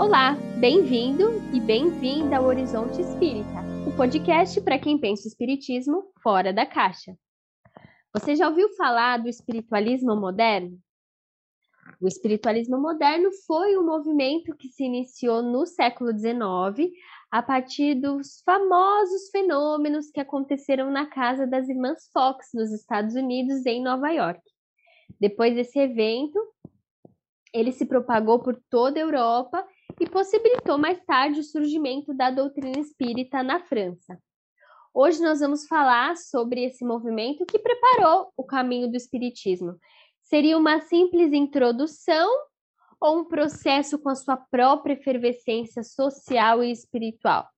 Olá, bem-vindo e bem-vinda ao Horizonte Espírita, o podcast para quem pensa espiritismo fora da caixa. Você já ouviu falar do espiritualismo moderno? O espiritualismo moderno foi um movimento que se iniciou no século XIX a partir dos famosos fenômenos que aconteceram na casa das irmãs Fox nos Estados Unidos em Nova York. Depois desse evento, ele se propagou por toda a Europa e possibilitou mais tarde o surgimento da doutrina espírita na França. Hoje nós vamos falar sobre esse movimento que preparou o caminho do espiritismo. Seria uma simples introdução ou um processo com a sua própria efervescência social e espiritual?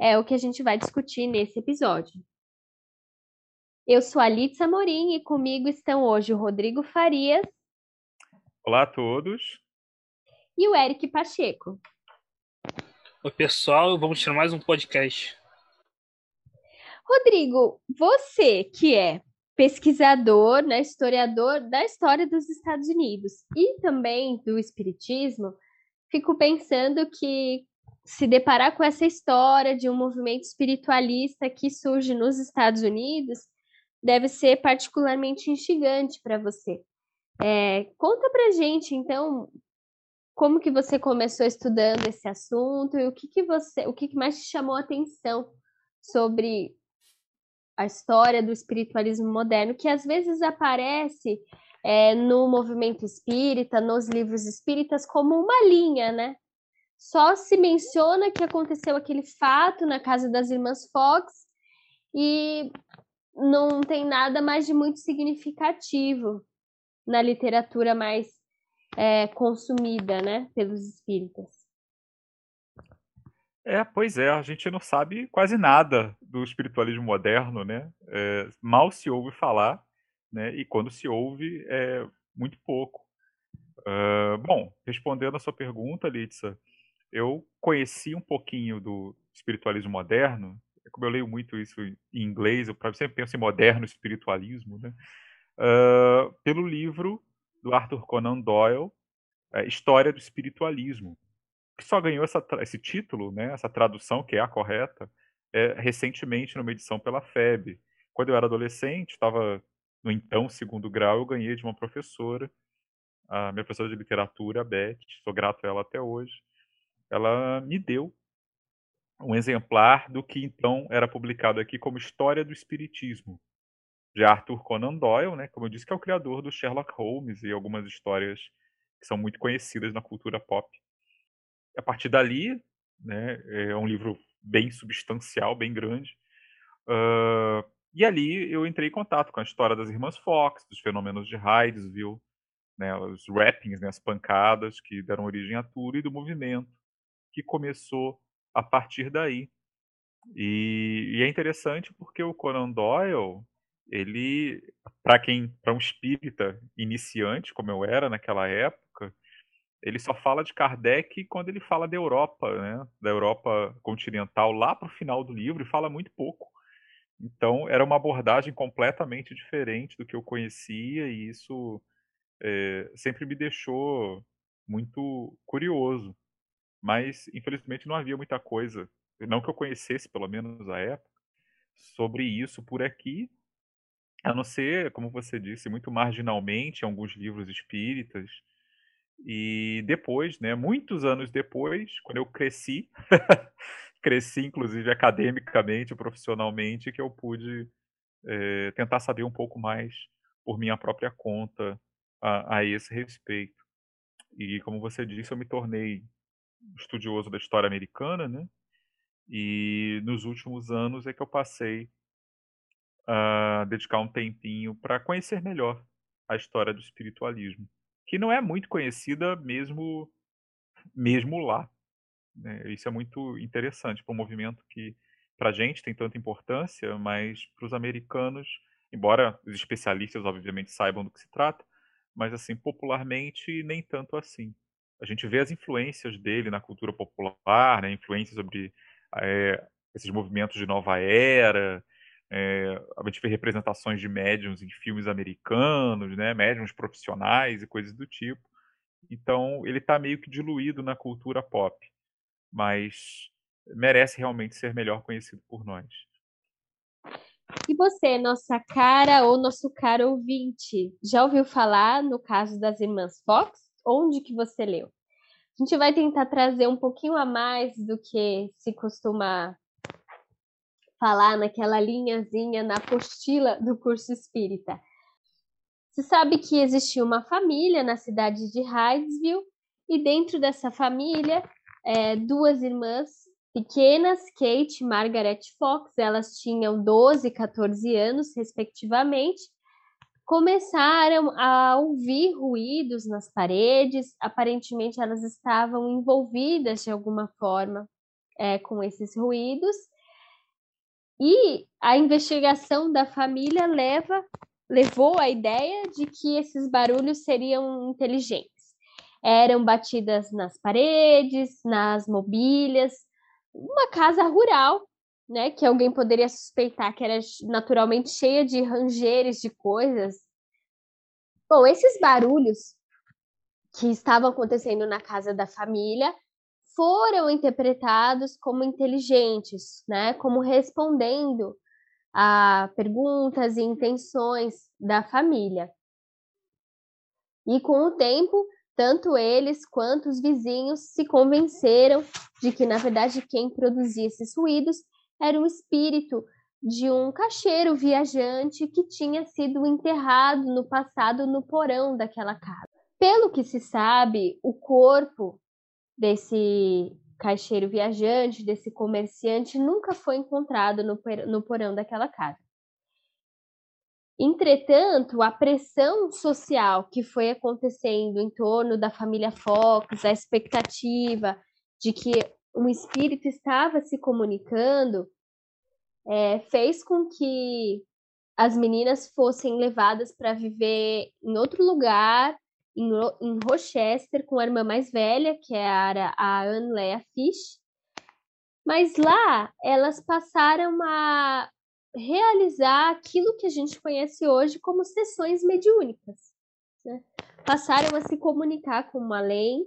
É o que a gente vai discutir nesse episódio. Eu sou a Litza Morim e comigo estão hoje o Rodrigo Farias. Olá a todos e o Eric Pacheco. Oi, pessoal, vamos tirar mais um podcast. Rodrigo, você que é pesquisador, né, historiador da história dos Estados Unidos e também do Espiritismo, fico pensando que se deparar com essa história de um movimento espiritualista que surge nos Estados Unidos deve ser particularmente instigante para você. É, conta pra gente, então, como que você começou estudando esse assunto e o que, que você, o que, que mais te chamou a atenção sobre a história do espiritualismo moderno, que às vezes aparece é, no movimento espírita, nos livros espíritas, como uma linha, né? Só se menciona que aconteceu aquele fato na casa das irmãs Fox e não tem nada mais de muito significativo na literatura mais é, consumida, né, pelos espíritas. É, pois é, a gente não sabe quase nada do espiritualismo moderno, né? É, mal se ouve falar, né? E quando se ouve, é muito pouco. Uh, bom, respondendo a sua pergunta, Litsa, eu conheci um pouquinho do espiritualismo moderno, como eu leio muito isso em inglês, eu sempre penso em moderno espiritualismo, né? Uh, pelo livro do Arthur Conan Doyle, é, História do Espiritualismo, que só ganhou essa, esse título, né, essa tradução, que é a correta, é, recentemente numa edição pela FEB. Quando eu era adolescente, estava no então segundo grau, eu ganhei de uma professora, a minha professora de literatura, a Beth, sou grato a ela até hoje. Ela me deu um exemplar do que então era publicado aqui como História do Espiritismo, de Arthur Conan Doyle, né, como eu disse, que é o criador do Sherlock Holmes e algumas histórias que são muito conhecidas na cultura pop. A partir dali, né, é um livro bem substancial, bem grande. Uh, e ali eu entrei em contato com a história das irmãs Fox, dos fenômenos de Hydesville, né, os rappings, né, as pancadas que deram origem a tudo, e do movimento que começou a partir daí. E, e é interessante porque o Conan Doyle, ele, para quem, para um espírita iniciante, como eu era naquela época, ele só fala de Kardec quando ele fala da Europa, né, da Europa continental, lá para o final do livro, e fala muito pouco. Então, era uma abordagem completamente diferente do que eu conhecia, e isso é, sempre me deixou muito curioso. Mas, infelizmente, não havia muita coisa, não que eu conhecesse, pelo menos à época, sobre isso por aqui, a não ser, como você disse, muito marginalmente, alguns livros espíritas. E depois, né, muitos anos depois, quando eu cresci, cresci inclusive academicamente, profissionalmente, que eu pude é, tentar saber um pouco mais por minha própria conta a, a esse respeito. E como você disse, eu me tornei estudioso da história americana, né? E nos últimos anos é que eu passei uh, dedicar um tempinho para conhecer melhor a história do espiritualismo, que não é muito conhecida mesmo, mesmo lá. Né? Isso é muito interessante para um movimento que para a gente tem tanta importância, mas para os americanos, embora os especialistas obviamente saibam do que se trata, mas assim popularmente nem tanto assim. A gente vê as influências dele na cultura popular, né? influências sobre é, esses movimentos de nova era, é, a gente vê representações de médiums em filmes americanos, né, médiums profissionais e coisas do tipo. Então ele está meio que diluído na cultura pop, mas merece realmente ser melhor conhecido por nós. E você, nossa cara ou nosso caro ouvinte, já ouviu falar no caso das irmãs Fox? Onde que você leu? A gente vai tentar trazer um pouquinho a mais do que se costuma falar naquela linhazinha na apostila do curso espírita. Se sabe que existia uma família na cidade de Hydesville e dentro dessa família, é, duas irmãs pequenas, Kate e Margaret Fox, elas tinham 12 e 14 anos, respectivamente, começaram a ouvir ruídos nas paredes. Aparentemente, elas estavam envolvidas de alguma forma é, com esses ruídos. E a investigação da família leva, levou à ideia de que esses barulhos seriam inteligentes. Eram batidas nas paredes, nas mobílias, uma casa rural, né, que alguém poderia suspeitar que era naturalmente cheia de rangeres de coisas. Bom, esses barulhos que estavam acontecendo na casa da família foram interpretados como inteligentes, né, como respondendo a perguntas e intenções da família. E com o tempo, tanto eles quanto os vizinhos se convenceram de que, na verdade, quem produzia esses ruídos era o espírito de um caixeiro viajante que tinha sido enterrado no passado no porão daquela casa. Pelo que se sabe, o corpo desse caixeiro viajante, desse comerciante, nunca foi encontrado no, no porão daquela casa. Entretanto, a pressão social que foi acontecendo em torno da família Fox, a expectativa de que um espírito estava se comunicando, é, fez com que as meninas fossem levadas para viver em outro lugar, em, em, Rochester, com a irmã mais velha, que era a Anne Lea Fish. Mas lá elas passaram a realizar aquilo que a gente conhece hoje como sessões mediúnicas. Né? Passaram a se comunicar com o além,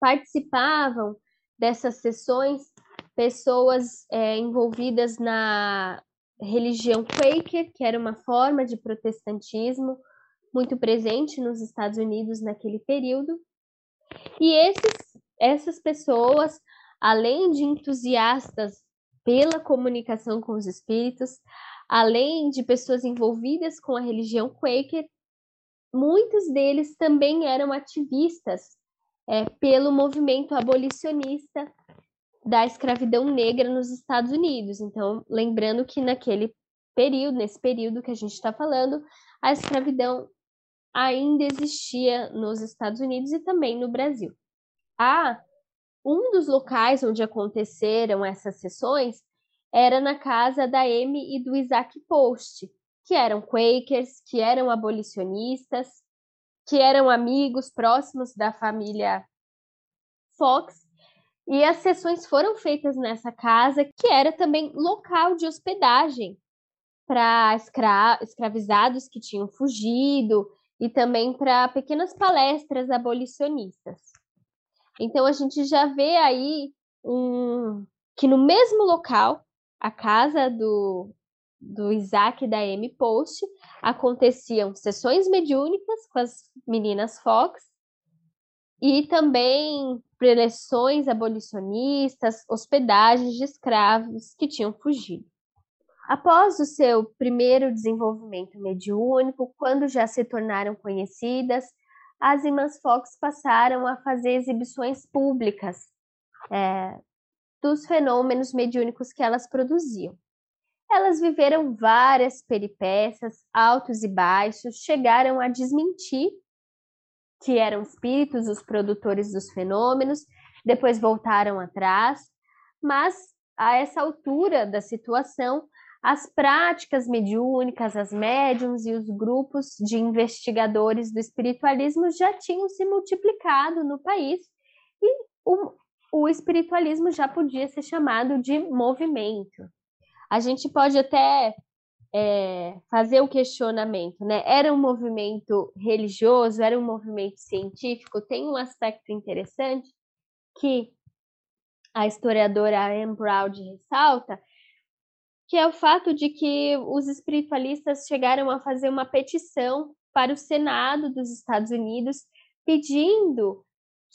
participavam dessas sessões pessoas é, envolvidas na religião Quaker, que era uma forma de protestantismo muito presente nos Estados Unidos naquele período. E esses, essas pessoas, além de entusiastas pela comunicação com os espíritos, além de pessoas envolvidas com a religião Quaker, muitos deles também eram ativistas é, pelo movimento abolicionista da escravidão negra nos Estados Unidos. Então, lembrando que naquele período, nesse período que a gente está falando, a escravidão ainda existia nos Estados Unidos e também no Brasil. Ah, um dos locais onde aconteceram essas sessões era na casa da Amy e do Isaac Post, que eram Quakers, que eram abolicionistas, que eram amigos próximos da família Fox. E as sessões foram feitas nessa casa, que era também local de hospedagem para escra escravizados que tinham fugido e também para pequenas palestras abolicionistas. Então a gente já vê aí um, que no mesmo local, a casa do, do Isaac e da Amy Post, aconteciam sessões mediúnicas com as meninas Fox e também preleções abolicionistas, hospedagens de escravos que tinham fugido. Após o seu primeiro desenvolvimento mediúnico, quando já se tornaram conhecidas, as irmãs Fox passaram a fazer exibições públicas é, dos fenômenos mediúnicos que elas produziam. Elas viveram várias peripécias, altos e baixos, chegaram a desmentir que eram espíritos os produtores dos fenômenos, depois voltaram atrás, mas a essa altura da situação, as práticas mediúnicas, as médiums e os grupos de investigadores do espiritualismo já tinham se multiplicado no país e o, o espiritualismo já podia ser chamado de movimento. A gente pode até é, fazer o questionamento, né? Era um movimento religioso, era um movimento científico. Tem um aspecto interessante que a historiadora Anne Browd ressalta, que é o fato de que os espiritualistas chegaram a fazer uma petição para o Senado dos Estados Unidos pedindo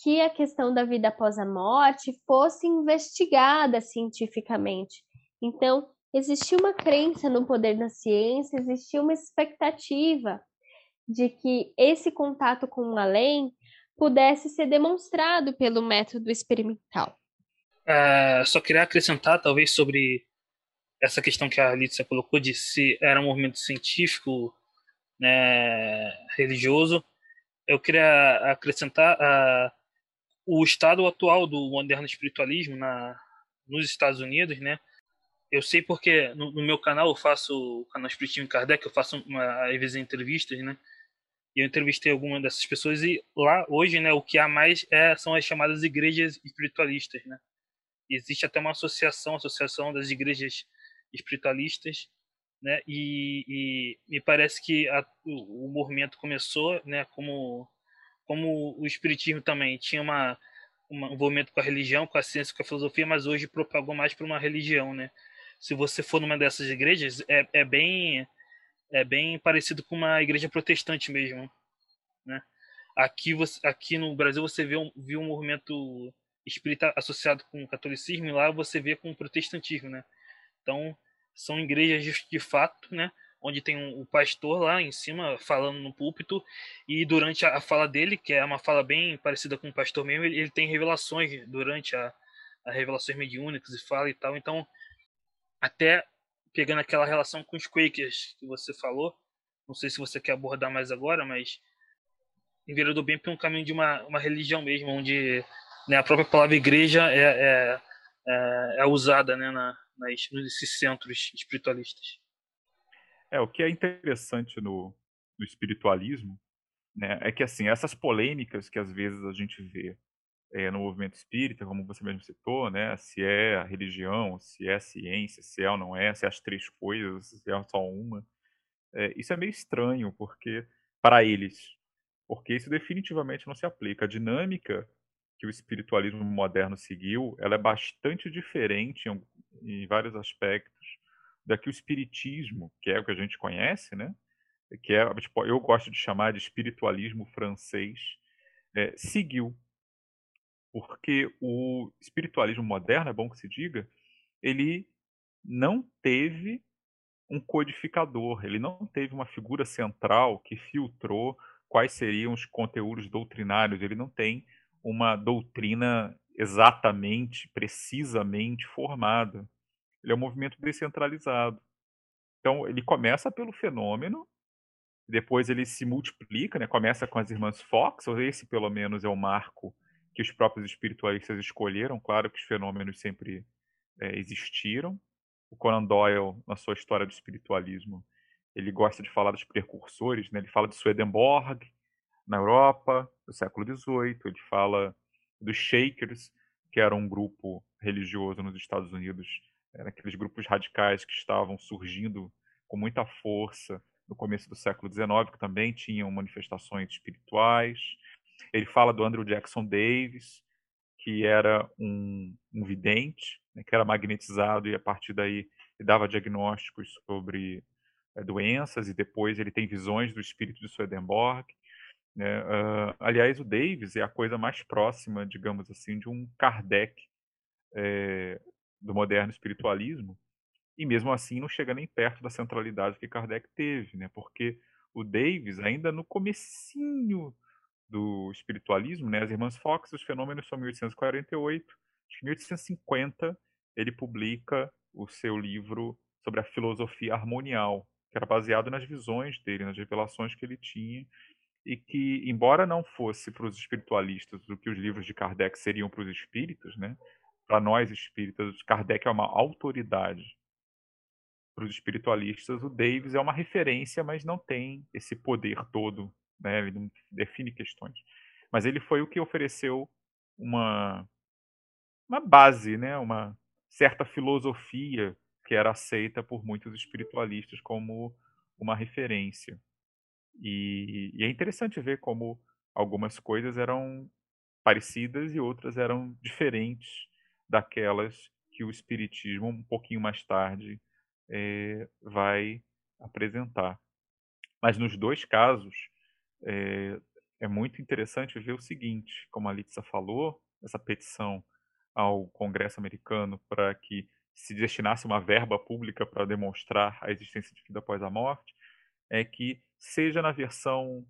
que a questão da vida após a morte fosse investigada cientificamente. Então, existia uma crença no poder da ciência, existia uma expectativa de que esse contato com o além pudesse ser demonstrado pelo método experimental. É, só queria acrescentar, talvez, sobre essa questão que a Alicia colocou de se era um movimento científico, né, religioso. Eu queria acrescentar uh, o estado atual do moderno espiritualismo na, nos Estados Unidos, né? Eu sei porque no, no meu canal eu faço o canal Espiritismo Kardec, eu faço uma, às vezes entrevistas, né? E eu entrevistei algumas dessas pessoas e lá hoje, né, o que há mais é, são as chamadas igrejas espiritualistas, né? Existe até uma associação, associação das igrejas espiritualistas, né? E, e me parece que a, o, o, movimento começou, né? Como como o espiritismo também tinha uma, uma um envolvimento com a religião, com a ciência, com a filosofia, mas hoje propagou mais para uma religião, né? Se você for numa dessas igrejas, é, é bem é bem parecido com uma igreja protestante mesmo, né? Aqui, você, aqui no Brasil você vê um, viu um movimento espírita associado com o catolicismo e lá você vê com o protestantismo, né? Então, são igrejas de, fato, né? Onde tem um, um, pastor lá em cima falando no púlpito e durante a, a, fala dele, que é uma fala bem parecida com o pastor mesmo, ele, ele tem revelações durante a, a revelações mediúnicas e fala e tal. Então, até pegando aquela relação com os Quakers que você falou, não sei se você quer abordar mais agora, mas enveredou bem para um caminho de uma, uma religião mesmo, onde né, a própria palavra igreja é, é, é, é usada né, na, nas, nesses centros espiritualistas. É, o que é interessante no, no espiritualismo né, é que assim essas polêmicas que às vezes a gente vê é, no movimento espírita, como você mesmo citou, né, se é a religião, se é a ciência, se é ou não é, se é as três coisas, se é só uma, é, isso é meio estranho porque para eles, porque isso definitivamente não se aplica. A dinâmica que o espiritualismo moderno seguiu, ela é bastante diferente em, em vários aspectos da que o espiritismo, que é o que a gente conhece, né? Que é, tipo, eu gosto de chamar de espiritualismo francês, é, seguiu. Porque o espiritualismo moderno, é bom que se diga, ele não teve um codificador, ele não teve uma figura central que filtrou quais seriam os conteúdos doutrinários, ele não tem uma doutrina exatamente, precisamente formada. Ele é um movimento descentralizado. Então, ele começa pelo fenômeno, depois ele se multiplica, né? começa com as irmãs Fox, ou esse pelo menos é o marco que os próprios espiritualistas escolheram. Claro que os fenômenos sempre é, existiram. O Conan Doyle, na sua história do espiritualismo, ele gosta de falar dos precursores, né? ele fala de Swedenborg, na Europa, do século XVIII. Ele fala dos Shakers, que era um grupo religioso nos Estados Unidos, era aqueles grupos radicais que estavam surgindo com muita força no começo do século XIX, que também tinham manifestações espirituais. Ele fala do Andrew Jackson Davis, que era um, um vidente, né, que era magnetizado e a partir daí dava diagnósticos sobre é, doenças e depois ele tem visões do espírito de Swedenborg. Né? Uh, aliás, o Davis é a coisa mais próxima, digamos assim, de um Kardec é, do moderno espiritualismo, e mesmo assim não chega nem perto da centralidade que Kardec teve, né? porque o Davis, ainda no comecinho do espiritualismo, né? as irmãs Fox, os fenômenos são 1848, em 1850 ele publica o seu livro sobre a filosofia harmonial, que era baseado nas visões dele, nas revelações que ele tinha e que, embora não fosse para os espiritualistas o que os livros de Kardec seriam para os espíritos, né? para nós espíritas, Kardec é uma autoridade. Para os espiritualistas, o Davis é uma referência, mas não tem esse poder todo, né? ele não define questões. Mas ele foi o que ofereceu uma, uma base, né? uma certa filosofia que era aceita por muitos espiritualistas como uma referência. E, e é interessante ver como algumas coisas eram parecidas e outras eram diferentes daquelas que o Espiritismo, um pouquinho mais tarde, é, vai apresentar. Mas nos dois casos, é, é, muito interessante ver o seguinte: como a Litsa falou, essa petição ao Congresso americano para que se destinasse uma verba pública para demonstrar a existência de vida após a morte, é que seja na versão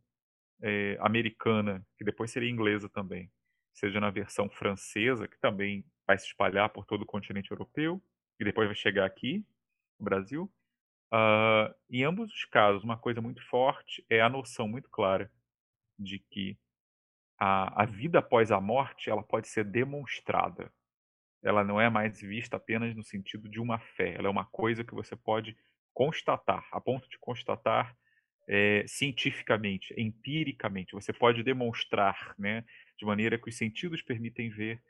é, americana, que depois seria inglesa também, seja na versão francesa, que também vai se espalhar por todo o continente europeu, e depois vai chegar aqui, no Brasil. Uh, em ambos os casos, uma coisa muito forte é a noção muito clara de que a, a vida após a morte ela pode ser demonstrada. Ela não é mais vista apenas no sentido de uma fé. Ela é uma coisa que você pode constatar, a ponto de constatar é, cientificamente, empiricamente. Você pode demonstrar, né, de maneira que os sentidos permitem ver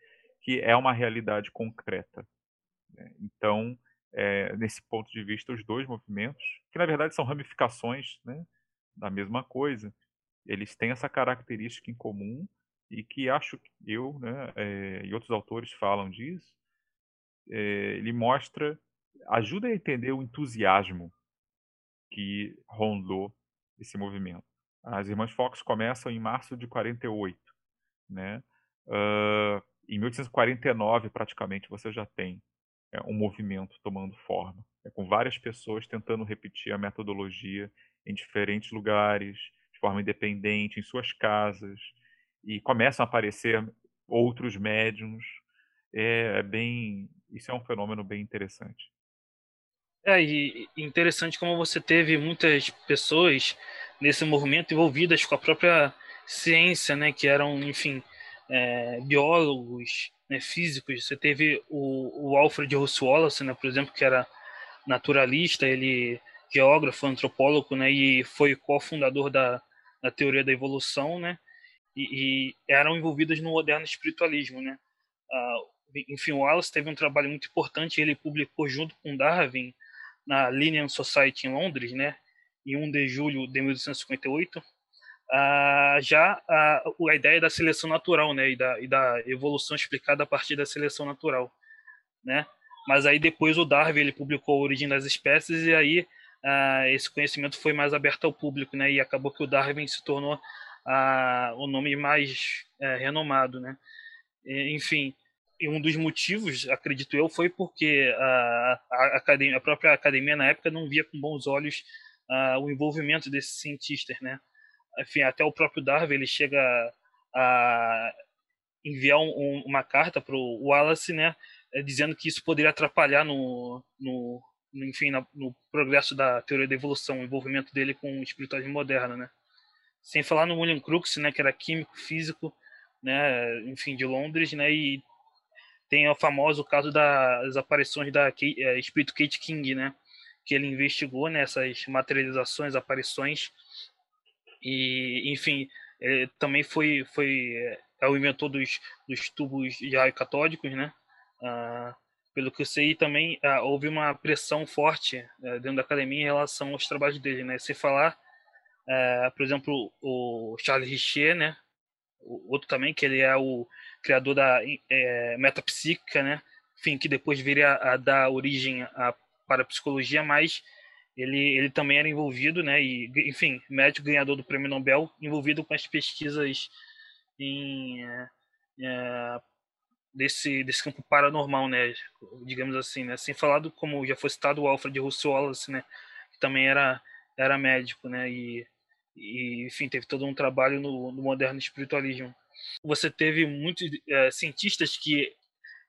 que é uma realidade concreta. Né? Então, é, nesse ponto de vista, os dois movimentos, que na verdade são ramificações né, da mesma coisa, eles têm essa característica em comum e que acho que eu né, é, e outros autores falam disso. Ele mostra, ajuda a entender o entusiasmo que rondou esse movimento. As Irmãs Fox começam em março de 48, né? Uh, em 1849, praticamente, você já tem é, um movimento tomando forma, é, com várias pessoas tentando repetir a metodologia em diferentes lugares, de forma independente, em suas casas, e começam a aparecer outros médiums. É, é bem, isso é um fenômeno bem interessante. É, e interessante como você teve muitas pessoas nesse movimento envolvidas com a própria ciência, né, que eram, enfim, é, biólogos, né, físicos. Você teve o, o Alfred Russel Wallace, né, por exemplo, que era naturalista, ele geógrafo, antropólogo, né, e foi cofundador da, da teoria da evolução, né, e, e eram envolvidas no moderno espiritualismo, né. Ah, enfim, o Wallace teve um trabalho muito importante, ele publicou junto com Darwin na Linnean Society em Londres, né, em 1 de julho de 1858, ah, já a, a, ideia da seleção natural, né, e da, e da evolução explicada a partir da seleção natural, né? Mas aí depois o Darwin ele publicou a origem das espécies e aí ah, esse conhecimento foi mais aberto ao público, né? E acabou que o Darwin se tornou ah, o nome mais é, renomado, né? Enfim, e um dos motivos, acredito eu, foi porque a, a, academia, a própria academia na época não via com bons olhos o envolvimento desses cientistas, né? Enfim, até o próprio Darwin ele chega a enviar um, uma carta para o Wallace, né, eh, dizendo que isso poderia atrapalhar no, no enfim, na, no progresso da teoria da evolução, o envolvimento dele com o espiritualismo moderno, né? Sem falar no William Crookes, né, que era químico, físico, né, enfim, de Londres, né, e tem o famoso caso das aparições da é, espírito Kate King, né, que ele investigou nessas materializações, aparições e enfim ele também foi foi é o inventor dos, dos tubos de raio catódicos, né? Ah, pelo que eu sei, também ah, houve uma pressão forte ah, dentro da academia em relação aos trabalhos dele, né? Se falar, ah, por exemplo, o Charles Richer, né? O outro também que ele é o criador da é, metapsíquica, né? Enfim, que depois viria a, dar origem à para psicologia, mas ele, ele também era envolvido, né? E, enfim, médico ganhador do prêmio Nobel, envolvido com as pesquisas em, é, desse, desse campo paranormal, né? Digamos assim, né? Sem falar do, como já foi citado, o Alfred Russel Wallace, né? Que também era, era médico, né? E, e, enfim, teve todo um trabalho no, no moderno espiritualismo. Você teve muitos é, cientistas que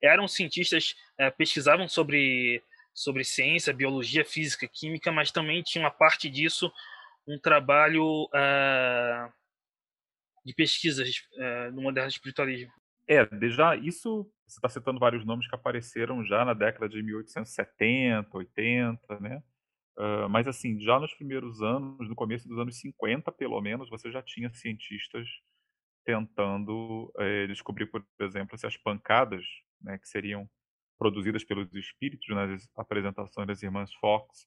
eram cientistas, é, pesquisavam sobre sobre ciência, biologia, física, química, mas também tinha uma parte disso um trabalho uh, de pesquisas no moderno espiritualismo. É, já isso você está citando vários nomes que apareceram já na década de 1870, 80, né? Uh, mas assim, já nos primeiros anos, no começo dos anos 50, pelo menos, você já tinha cientistas tentando é, descobrir, por exemplo, se as pancadas, né, que seriam produzidas pelos espíritos nas apresentações das irmãs Fox,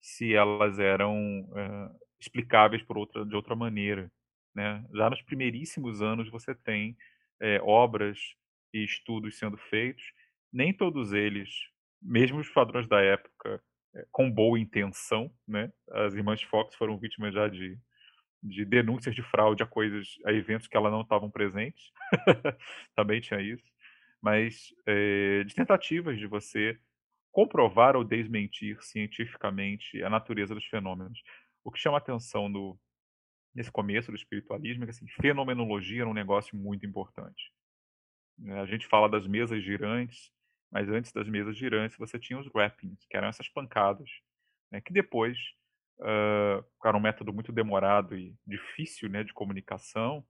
se elas eram é, explicáveis por outra, de outra maneira. Né? Já nos primeiríssimos anos você tem é, obras e estudos sendo feitos, nem todos eles, mesmo os padrões da época, com boa intenção, né? As irmãs Fox foram vítimas já de, de denúncias de fraude a coisas, a eventos que elas não estavam presentes. Também tinha isso. Mas é, de tentativas de você comprovar ou desmentir cientificamente a natureza dos fenômenos. O que chama atenção no, nesse começo do espiritualismo é que assim, fenomenologia era um negócio muito importante. Né? A gente fala das mesas girantes, mas antes das mesas girantes você tinha os wrappings, que eram essas pancadas, né, que depois uh, um método muito demorado e difícil né, de comunicação.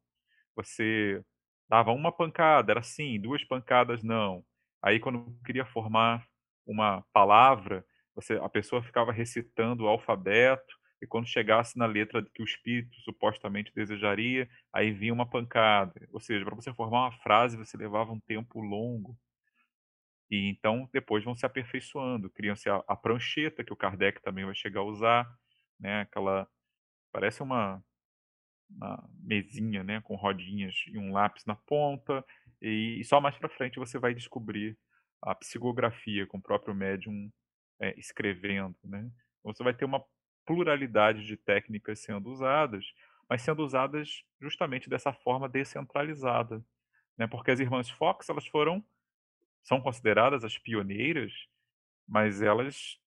Você dava uma pancada, era sim, duas pancadas não. Aí quando queria formar uma palavra, você, a pessoa ficava recitando o alfabeto, e quando chegasse na letra que o espírito supostamente desejaria, aí vinha uma pancada. Ou seja, para você formar uma frase, você levava um tempo longo. E então depois vão se aperfeiçoando, criam-se a, a, prancheta que o Kardec também vai chegar a usar, né? Aquela parece uma, uma mesinha, né, com rodinhas e um lápis na ponta, e, e só mais para frente você vai descobrir a psicografia com o próprio médium é, escrevendo, né? Você vai ter uma pluralidade de técnicas sendo usadas, mas sendo usadas justamente dessa forma descentralizada, né? Porque as irmãs Fox elas foram são consideradas as pioneiras, mas elas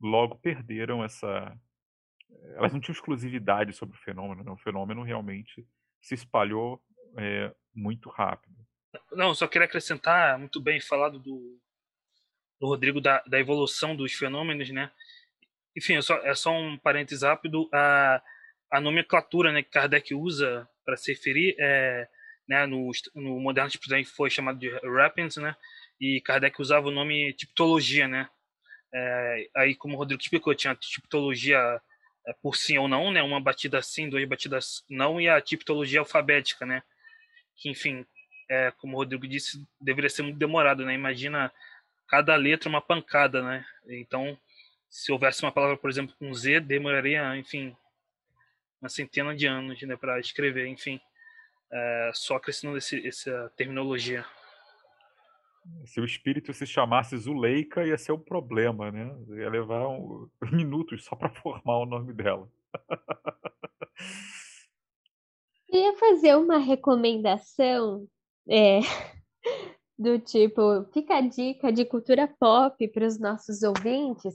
logo perderam essa. Elas não tinham exclusividade sobre o fenômeno, né? o fenômeno realmente se espalhou é, muito rápido. Não, só queria acrescentar, muito bem falado do, do Rodrigo, da, da evolução dos fenômenos, né? Enfim, é só, é só um parênteses rápido. A, a nomenclatura né, que Kardec usa para se referir é, né, no, no moderno espírito foi chamado de Rappens, né? e Kardec usava o nome tipologia, né? É, aí, como o Rodrigo explicou, tinha tipologia por sim ou não, né? Uma batida sim, duas batidas não, e a tipologia alfabética, né? Que, enfim, é, como o Rodrigo disse, deveria ser muito demorado, né? Imagina cada letra uma pancada, né? Então, se houvesse uma palavra, por exemplo, com Z, demoraria, enfim, uma centena de anos, né, para escrever, enfim, é, só acrescentando esse, essa terminologia. Se o espírito se chamasse Zuleika, ia ser um problema, né? Ia levar um, minutos só para formar o nome dela. Ia fazer uma recomendação é, do tipo, fica a dica de cultura pop para os nossos ouvintes.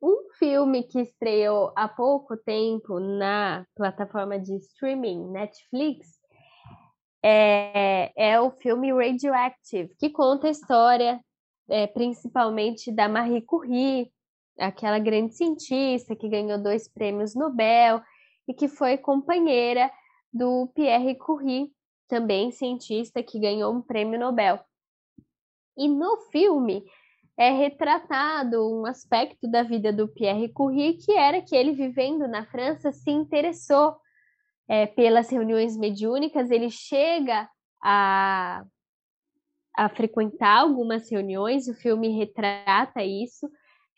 Um filme que estreou há pouco tempo na plataforma de streaming Netflix é, é o filme Radioactive, que conta a história é, principalmente da Marie Curie, aquela grande cientista que ganhou dois prêmios Nobel e que foi companheira do Pierre Curie, também cientista que ganhou um prêmio Nobel. E no filme é retratado um aspecto da vida do Pierre Curie que era que ele vivendo na França se interessou é, pelas reuniões mediúnicas, ele chega a, a frequentar algumas reuniões, o filme retrata isso,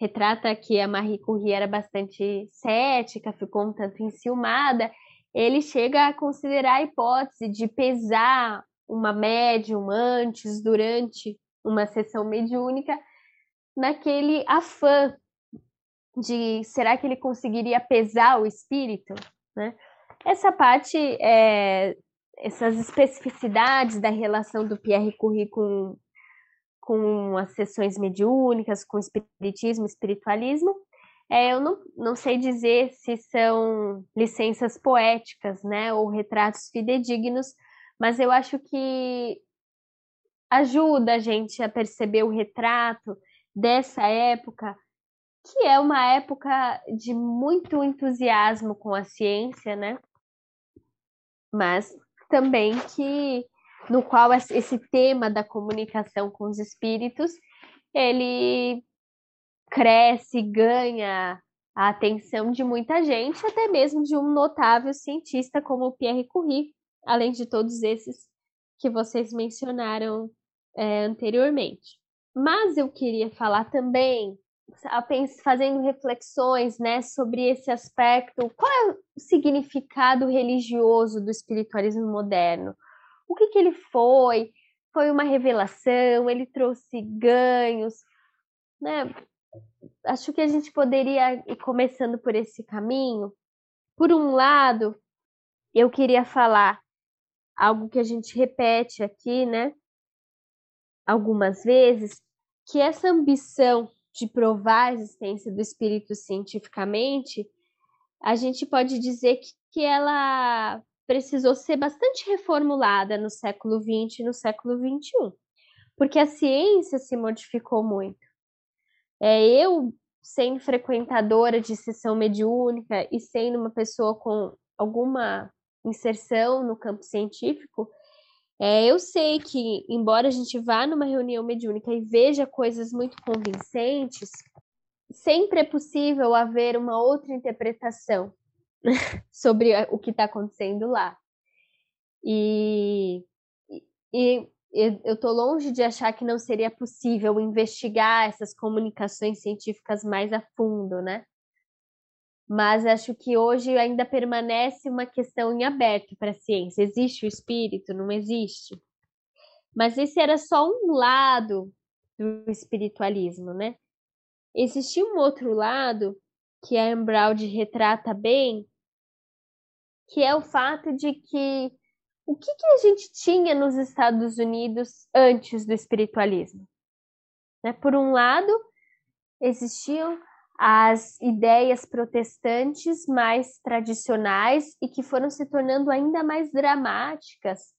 retrata que a Marie Curie era bastante cética, ficou um tanto enciumada, ele chega a considerar a hipótese de pesar uma médium antes, durante uma sessão mediúnica, naquele afã de será que ele conseguiria pesar o espírito, né? Essa parte, é, essas especificidades da relação do Pierre Curie com, com as sessões mediúnicas, com espiritismo, espiritualismo, é, eu não, não sei dizer se são licenças poéticas, né, ou retratos fidedignos, mas eu acho que ajuda a gente a perceber o retrato dessa época, que é uma época de muito entusiasmo com a ciência, né? Mas também que no qual esse tema da comunicação com os espíritos ele cresce, ganha a atenção de muita gente, até mesmo de um notável cientista como Pierre Curie, além de todos esses que vocês mencionaram é, anteriormente. mas eu queria falar também, fazendo reflexões né, sobre esse aspecto, qual é o significado religioso do espiritualismo moderno? O que, que ele foi? Foi uma revelação? Ele trouxe ganhos? Né? Acho que a gente poderia ir começando por esse caminho. Por um lado, eu queria falar algo que a gente repete aqui, né? Algumas vezes, que essa ambição de provar a existência do espírito cientificamente, a gente pode dizer que, que ela precisou ser bastante reformulada no século XX e no século XXI, porque a ciência se modificou muito. É, eu, sendo frequentadora de sessão mediúnica e sendo uma pessoa com alguma inserção no campo científico, é, eu sei que, embora a gente vá numa reunião mediúnica e veja coisas muito convincentes, sempre é possível haver uma outra interpretação sobre o que está acontecendo lá. E, e, e eu estou longe de achar que não seria possível investigar essas comunicações científicas mais a fundo, né? Mas acho que hoje ainda permanece uma questão em aberto para a ciência. Existe o espírito? Não existe? Mas esse era só um lado do espiritualismo, né? Existia um outro lado que a Embraud retrata bem, que é o fato de que o que, que a gente tinha nos Estados Unidos antes do espiritualismo? Né? Por um lado, existiam as ideias protestantes mais tradicionais e que foram se tornando ainda mais dramáticas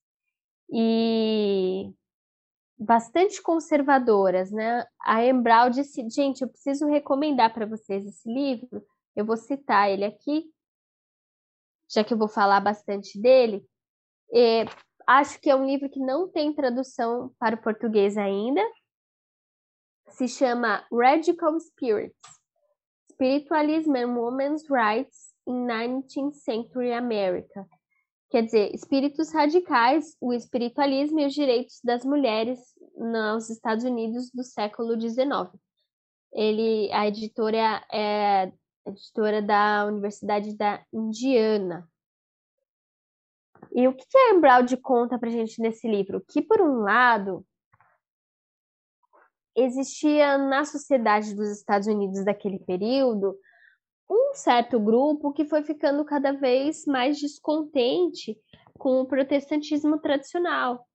e bastante conservadoras, né? A Embral disse, gente, eu preciso recomendar para vocês esse livro. Eu vou citar ele aqui, já que eu vou falar bastante dele. E acho que é um livro que não tem tradução para o português ainda. Se chama Radical Spirits Spiritualism and Women's Rights in 19th Century America. Quer dizer, espíritos radicais, o espiritualismo e os direitos das mulheres nos Estados Unidos do século XIX. Ele, a editora é a editora da Universidade da Indiana. E o que a Embraud conta para gente nesse livro? Que, por um lado, existia na sociedade dos Estados Unidos daquele período um certo grupo que foi ficando cada vez mais descontente com o protestantismo tradicional,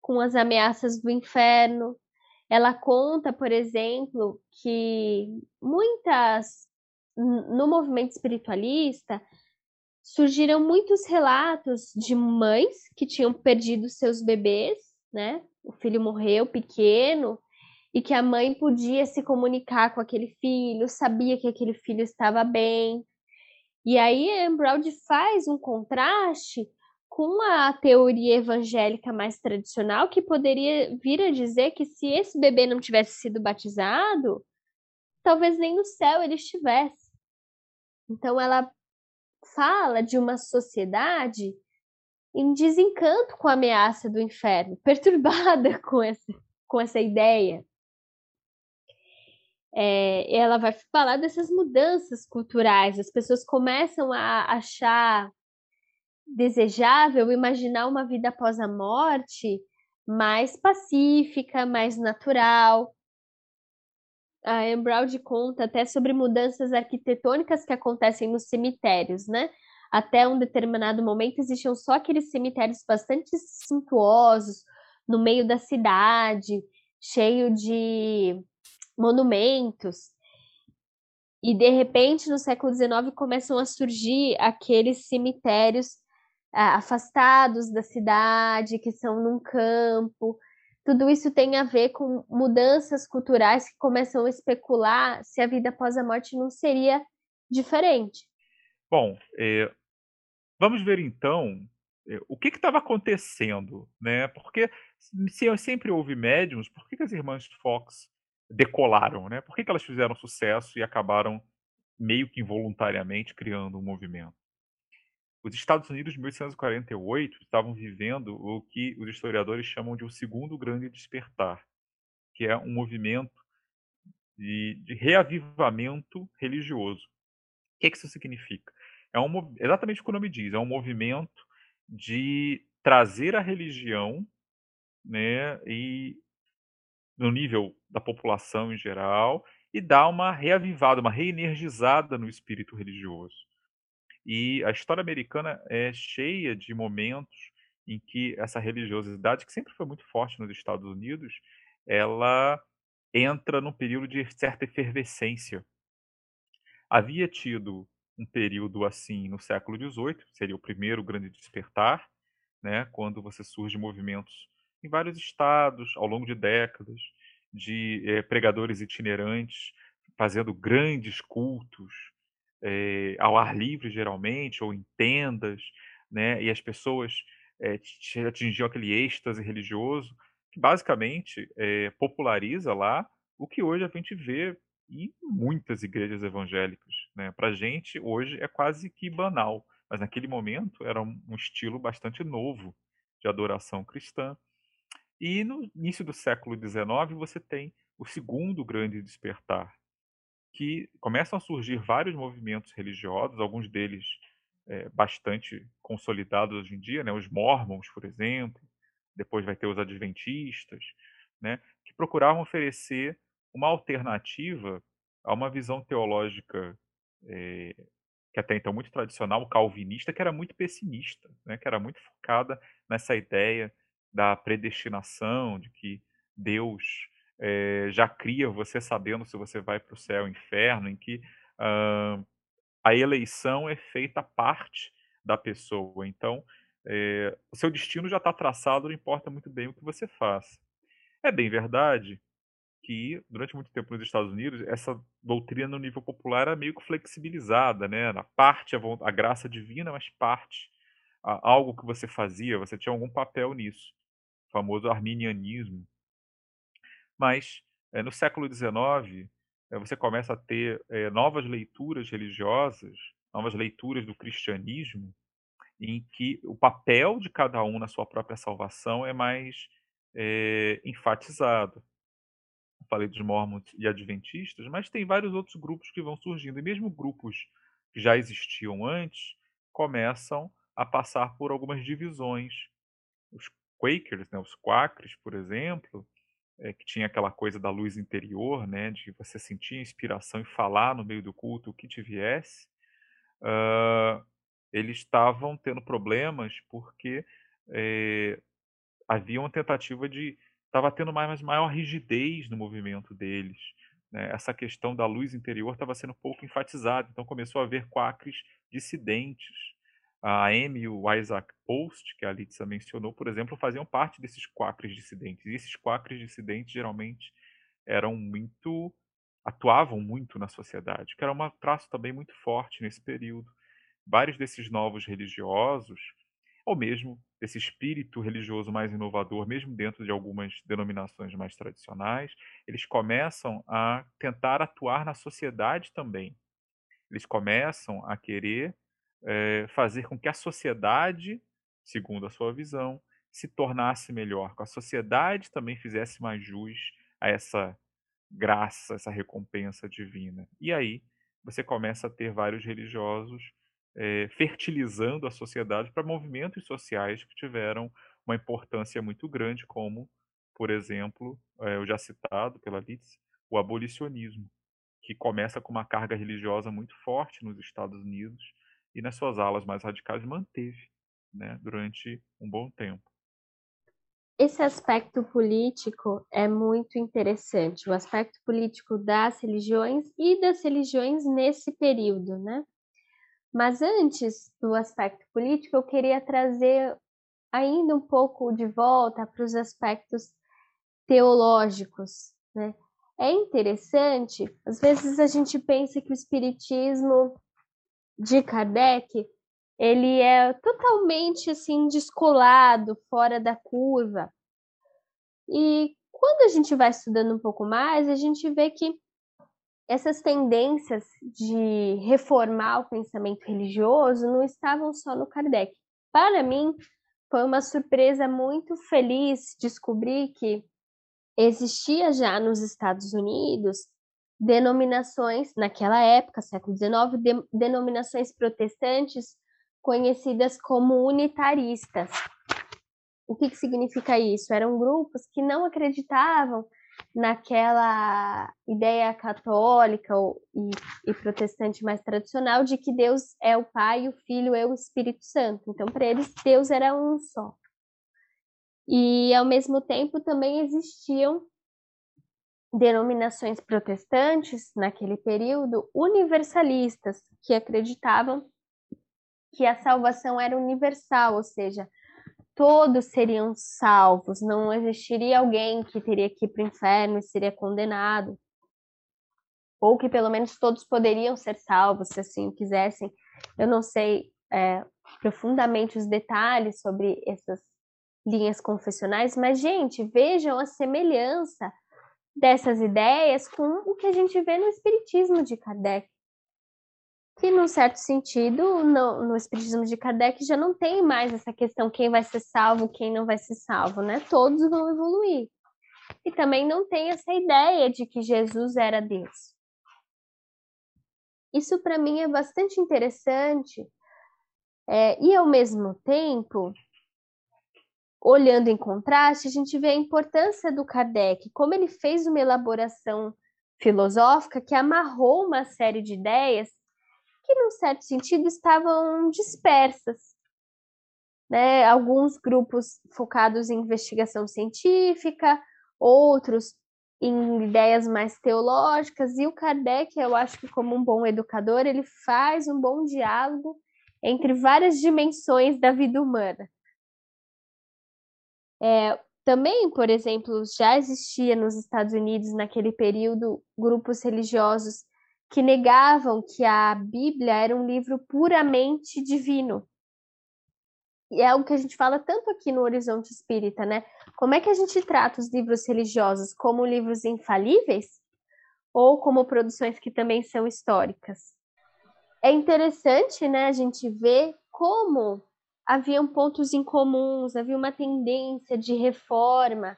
com as ameaças do inferno. Ela conta, por exemplo, que muitas no movimento espiritualista surgiram muitos relatos de mães que tinham perdido seus bebês, né? O filho morreu pequeno e que a mãe podia se comunicar com aquele filho, sabia que aquele filho estava bem. E aí a faz um contraste com a teoria evangélica mais tradicional, que poderia vir a dizer que se esse bebê não tivesse sido batizado, talvez nem no céu ele estivesse. Então ela fala de uma sociedade em desencanto com a ameaça do inferno, perturbada com essa, com essa ideia é, ela vai falar dessas mudanças culturais. As pessoas começam a achar desejável imaginar uma vida após a morte mais pacífica, mais natural. A Embraud conta até sobre mudanças arquitetônicas que acontecem nos cemitérios, né? Até um determinado momento existiam só aqueles cemitérios bastante suntuosos no meio da cidade, cheio de monumentos. E de repente, no século XIX, começam a surgir aqueles cemitérios ah, afastados da cidade, que são num campo. Tudo isso tem a ver com mudanças culturais que começam a especular se a vida após a morte não seria diferente. Bom, é, vamos ver então é, o que estava acontecendo, né? Porque se sempre houve médiums, por que, que as irmãs Fox decolaram, né? Por que, que elas fizeram sucesso e acabaram meio que involuntariamente criando um movimento? Os Estados Unidos de 1848 estavam vivendo o que os historiadores chamam de o segundo grande despertar, que é um movimento de, de reavivamento religioso. O que, que isso significa? É um, exatamente o que o nome diz, é um movimento de trazer a religião né, e no nível da população em geral e dar uma reavivada, uma reenergizada no espírito religioso. E a história americana é cheia de momentos em que essa religiosidade, que sempre foi muito forte nos Estados Unidos, ela entra num período de certa efervescência. Havia tido um período assim no século XVIII, seria o primeiro grande despertar, né, quando você surge movimentos em vários estados, ao longo de décadas, de é, pregadores itinerantes fazendo grandes cultos é, ao ar livre, geralmente, ou em tendas, né, e as pessoas é, atingiam aquele êxtase religioso, que basicamente populariza lá o que hoje a gente vê em muitas igrejas evangélicas. Né? Para a gente, hoje, é quase que banal, mas naquele momento era um, estilo bastante novo de adoração cristã. E no início do século XIX você tem o segundo grande despertar, que começam a surgir vários movimentos religiosos, alguns deles é, bastante consolidados hoje em dia, né? os mormons, por exemplo, depois vai ter os adventistas, né? que procuravam oferecer uma alternativa a uma visão teológica é, que até então muito tradicional, calvinista, que era muito pessimista, né? que era muito focada nessa ideia da predestinação, de que Deus é, já cria você sabendo se você vai para o céu ou inferno, em que uh, a eleição é feita parte da pessoa. Então, é, o seu destino já está traçado, não importa muito bem o que você faz. É bem verdade que, durante muito tempo nos Estados Unidos, essa doutrina no nível popular era meio que flexibilizada, né? Na parte a, a graça divina, mas parte a, algo que você fazia, você tinha algum papel nisso famoso arminianismo. Mas é, no século XIX, é, você começa a ter é, novas leituras religiosas, novas leituras do cristianismo, em que o papel de cada um na sua própria salvação é mais enfatizado. Eu falei dos mormons e adventistas, mas tem vários outros grupos que vão surgindo, e mesmo grupos que já existiam antes começam a passar por algumas divisões. Os Quakers, né, os Quakers, por exemplo, é, que tinha aquela coisa da luz interior, né, de você sentir inspiração e falar no meio do culto o que te viesse, uh, eles estavam tendo problemas porque é, havia uma tentativa de estava tendo mais maior rigidez no movimento deles. Né? Essa questão da luz interior estava sendo pouco enfatizada, então começou a haver quakers dissidentes, a Amy e o Isaac Post, que a Litsa mencionou, por exemplo, faziam parte desses quacres dissidentes. E esses quacres dissidentes geralmente eram muito atuavam muito na sociedade, que era um traço também muito forte nesse período. Vários desses novos religiosos, ou mesmo desse espírito religioso mais inovador, mesmo dentro de algumas denominações mais tradicionais, eles começam a tentar atuar na sociedade também. Eles começam a querer é, fazer com que a sociedade, segundo a sua visão, se tornasse melhor, que a sociedade também fizesse mais jus a essa graça, essa recompensa divina. E aí você começa a ter vários religiosos é, fertilizando a sociedade para movimentos sociais que tiveram uma importância muito grande, como, por exemplo, é, o já citado pela Litz, o abolicionismo, que começa com uma carga religiosa muito forte nos Estados Unidos e nas suas alas mais radicais manteve né, durante um bom tempo. Esse aspecto político é muito interessante, o aspecto político das religiões e das religiões nesse período, né? Mas antes do aspecto político, eu queria trazer ainda um pouco de volta para os aspectos teológicos, né? É interessante, às vezes a gente pensa que o espiritismo de Kardec, ele é totalmente assim descolado, fora da curva. E quando a gente vai estudando um pouco mais, a gente vê que essas tendências de reformar o pensamento religioso não estavam só no Kardec. Para mim, foi uma surpresa muito feliz descobrir que existia já nos Estados Unidos denominações, naquela época, século XIX, de, denominações protestantes conhecidas como unitaristas. O que, que significa isso? Eram grupos que não acreditavam naquela ideia católica e, e, protestante mais tradicional de que Deus é o Pai, o Filho e o Espírito Santo. Então, para eles, Deus era um só. E, ao mesmo tempo, também existiam denominações protestantes, naquele período, universalistas, que acreditavam que a salvação era universal, ou seja, todos seriam salvos, não existiria alguém que teria que ir para o inferno e seria condenado. Ou que pelo menos todos poderiam ser salvos, se assim quisessem. Eu não sei é, profundamente os detalhes sobre essas linhas confessionais, mas, gente, vejam a semelhança dessas ideias com o que a gente vê no Espiritismo de Kardec que, num certo sentido, no, no Espiritismo de Kardec já não tem mais essa questão quem vai ser salvo, quem não vai ser salvo, né? Todos vão evoluir. E também não tem essa ideia de que Jesus era Deus. Isso para mim é bastante interessante é, e ao mesmo tempo, olhando em contraste, a gente vê a importância do Kardec, como ele fez uma elaboração filosófica que amarrou uma série de ideias que, num certo sentido, estavam dispersas. Né? Alguns grupos focados em investigação científica, outros em ideias mais teológicas, e o Kardec, eu acho que como um bom educador, ele faz um bom diálogo entre várias dimensões da vida humana. É, também, por exemplo, já existia nos Estados Unidos, naquele período, grupos religiosos que negavam que a Bíblia era um livro puramente divino. E é algo que a gente fala tanto aqui no Horizonte Espírita, né? Como é que a gente trata os livros religiosos como livros infalíveis ou como produções que também são históricas? É interessante, né, a gente ver como haviam pontos em comuns, havia uma tendência de reforma,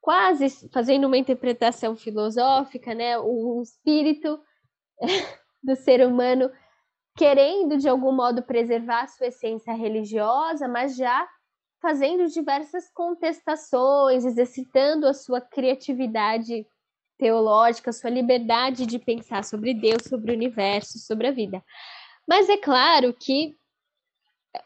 quase fazendo uma interpretação filosófica, né? O espírito do ser humano querendo de algum modo preservar sua essência religiosa, mas já fazendo diversas contestações, exercitando a sua criatividade teológica, sua liberdade de pensar sobre Deus, sobre o universo, sobre a vida. Mas é claro que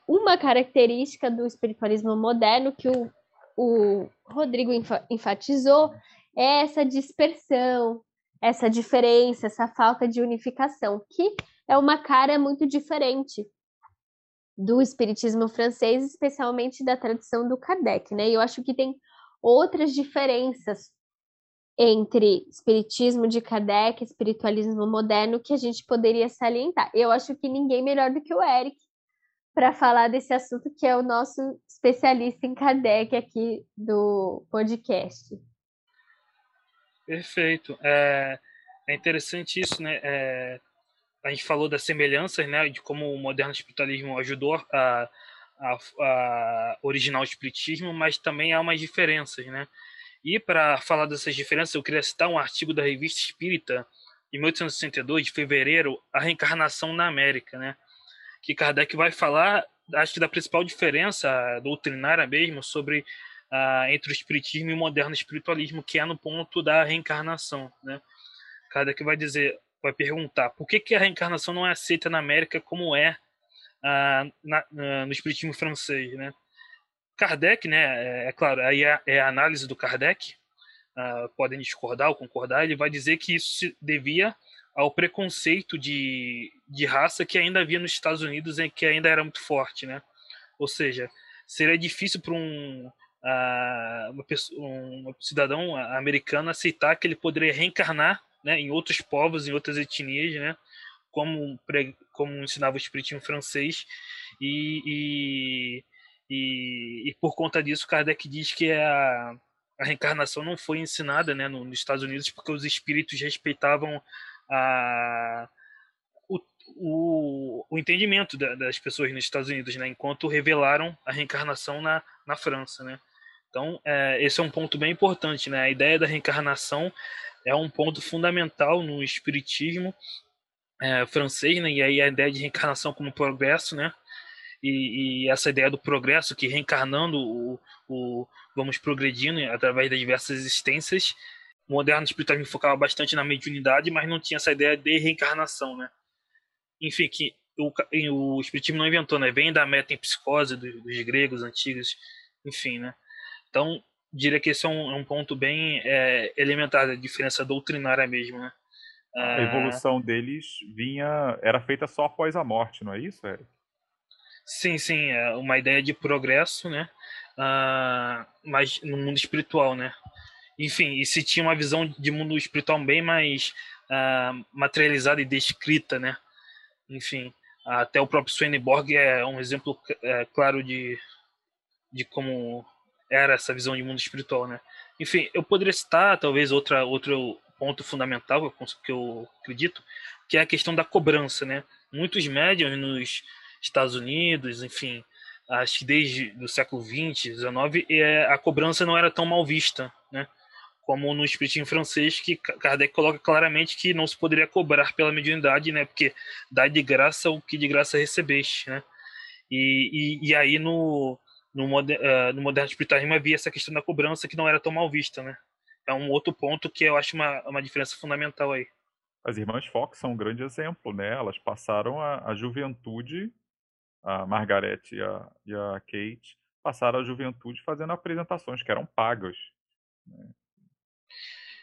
uma característica do espiritualismo moderno que o o Rodrigo enfatizou é essa dispersão, essa diferença, essa falta de unificação, que é uma cara muito diferente do espiritismo francês, especialmente da tradição do Kardec, né? E eu acho que tem outras diferenças entre espiritismo de Kardec espiritualismo moderno que a gente poderia salientar. Eu acho que ninguém melhor do que o Eric para falar desse assunto, que é o nosso especialista em Kardec aqui do podcast. Perfeito. É, é interessante isso, né? É, a gente falou das semelhanças, né? De como o moderno espiritualismo ajudou a, a, a original espiritismo, mas também há umas diferenças, né? E para falar dessas diferenças, eu queria citar um artigo da Revista Espírita, de 1862, de fevereiro, A Reencarnação na América, né? Que Kardec vai falar, acho que da principal diferença doutrinária mesmo sobre uh, entre o espiritismo e o moderno espiritualismo, que é no ponto da reencarnação, né? Kardec vai dizer, vai perguntar, por que, que a reencarnação não é aceita na América como é uh, na, uh, no espiritismo francês, né? Kardec, né, é, é claro, aí é, é, a análise do Kardec, podem discordar ou concordar, ele vai dizer que isso se devia ao preconceito de, de raça que ainda havia nos Estados Unidos e que ainda era muito forte, né? Ou seja, seria difícil para um, uma pessoa, um cidadão americano aceitar que ele poderia reencarnar né, em outros povos, em outras etnias, né? Como, como ensinava o espiritismo francês e, e, e, e, por conta disso Kardec diz que a, a reencarnação não foi ensinada né, no, nos Estados Unidos porque os espíritos respeitavam a, o, o, o entendimento da, das pessoas nos Estados Unidos, né? enquanto revelaram a reencarnação na, na França. Né? Então, é, esse é um ponto bem importante, né? A ideia da reencarnação é um ponto fundamental no espiritismo é, francês, né? E aí a ideia de reencarnação como progresso, né? E, e essa ideia do progresso, que reencarnando o, o, vamos progredindo através das diversas existências. O moderno espiritualismo focava bastante na mediunidade, mas não tinha essa ideia de reencarnação, né? Enfim, que o, o espiritismo não inventou, né? Vem da metempsicose dos, dos gregos antigos, enfim, né? Então, diria que esse é um, é um ponto bem é, elementar da diferença doutrinária mesmo, né? A evolução deles vinha era feita só após a morte, não é isso, Eric? Sim, sim, é uma ideia de progresso, né? Uh, mas no mundo espiritual, né? Enfim, e se tinha uma visão de mundo espiritual bem mais uh, materializada e descrita, né? Enfim, até o próprio Swedenborg é um exemplo é, claro de, de como era essa visão de mundo espiritual, né? Enfim, eu poderia citar talvez outra outro ponto fundamental que eu acredito, que é a questão da cobrança, né? Muitos médiums nos Estados Unidos, enfim, acho que desde o século XX, XIX, é, a cobrança não era tão mal vista? Como no espiritismo francês, que Kardec coloca claramente que não se poderia cobrar pela mediunidade, né? Porque dá de graça o que de graça recebeste, né? E, e, e aí no, no, moder, uh, no moderno espiritualismo havia essa questão da cobrança que não era tão mal vista, né? É um outro ponto que eu acho uma, uma diferença fundamental aí. As irmãs Fox são um grande exemplo, né? Elas passaram a, a juventude a Margaret e a, e a Kate passaram a juventude fazendo apresentações que eram pagas. Né?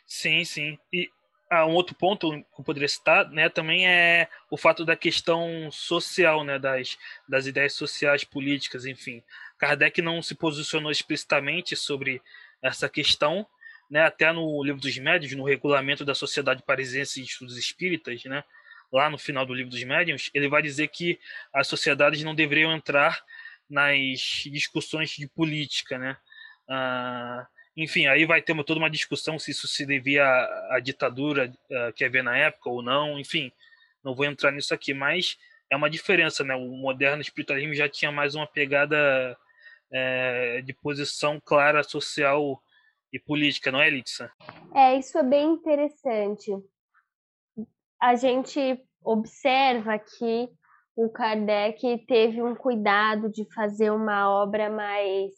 Sim, sim. E ah, um outro ponto que eu poderia citar né, também é o fato da questão social, né, das, das ideias sociais, políticas, enfim. Kardec não se posicionou explicitamente sobre essa questão, né, até no Livro dos Médios, no regulamento da Sociedade Parisiense de Estudos Espíritas, né, lá no final do livro dos médiuns, ele vai dizer que as sociedades não deveriam entrar nas discussões de política, né? Ah, enfim, aí vai ter uma, toda uma discussão se isso se devia à, à ditadura uh, que havia na época ou não, enfim, não vou entrar nisso aqui, mas é uma diferença, né? O moderno espiritualismo já tinha mais uma pegada é, de posição clara social e política, não é, Litsa? É, isso é bem interessante a gente observa que o Kardec teve um cuidado de fazer uma obra mais,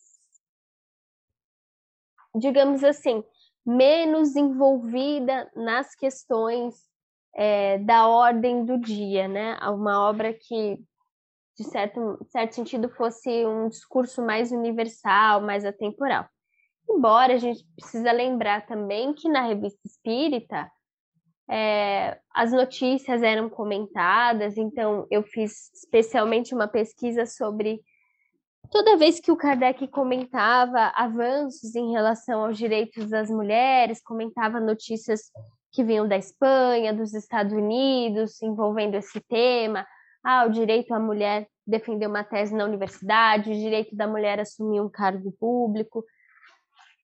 digamos assim, menos envolvida nas questões é, da ordem do dia, né? Uma obra que, de certo, certo sentido, fosse um discurso mais universal, mais atemporal. Embora a gente precisa lembrar também que na revista Espírita é, as notícias eram comentadas, então eu fiz especialmente uma pesquisa sobre toda vez que o Kardec comentava avanços em relação aos direitos das mulheres, comentava notícias que vinham da Espanha, dos Estados Unidos, envolvendo esse tema, ah, o direito à mulher defender uma tese na universidade, o direito da mulher assumir um cargo público.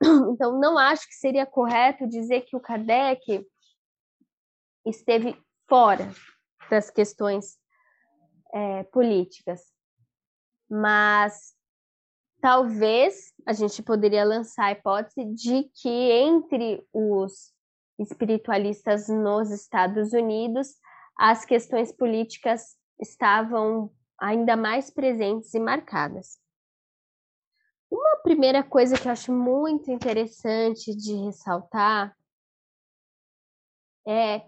Então, não acho que seria correto dizer que o Kardec esteve fora das questões é, políticas. Mas talvez a gente poderia lançar a hipótese de que entre os espiritualistas nos Estados Unidos, as questões políticas estavam ainda mais presentes e marcadas. Uma primeira coisa que eu acho muito interessante de ressaltar é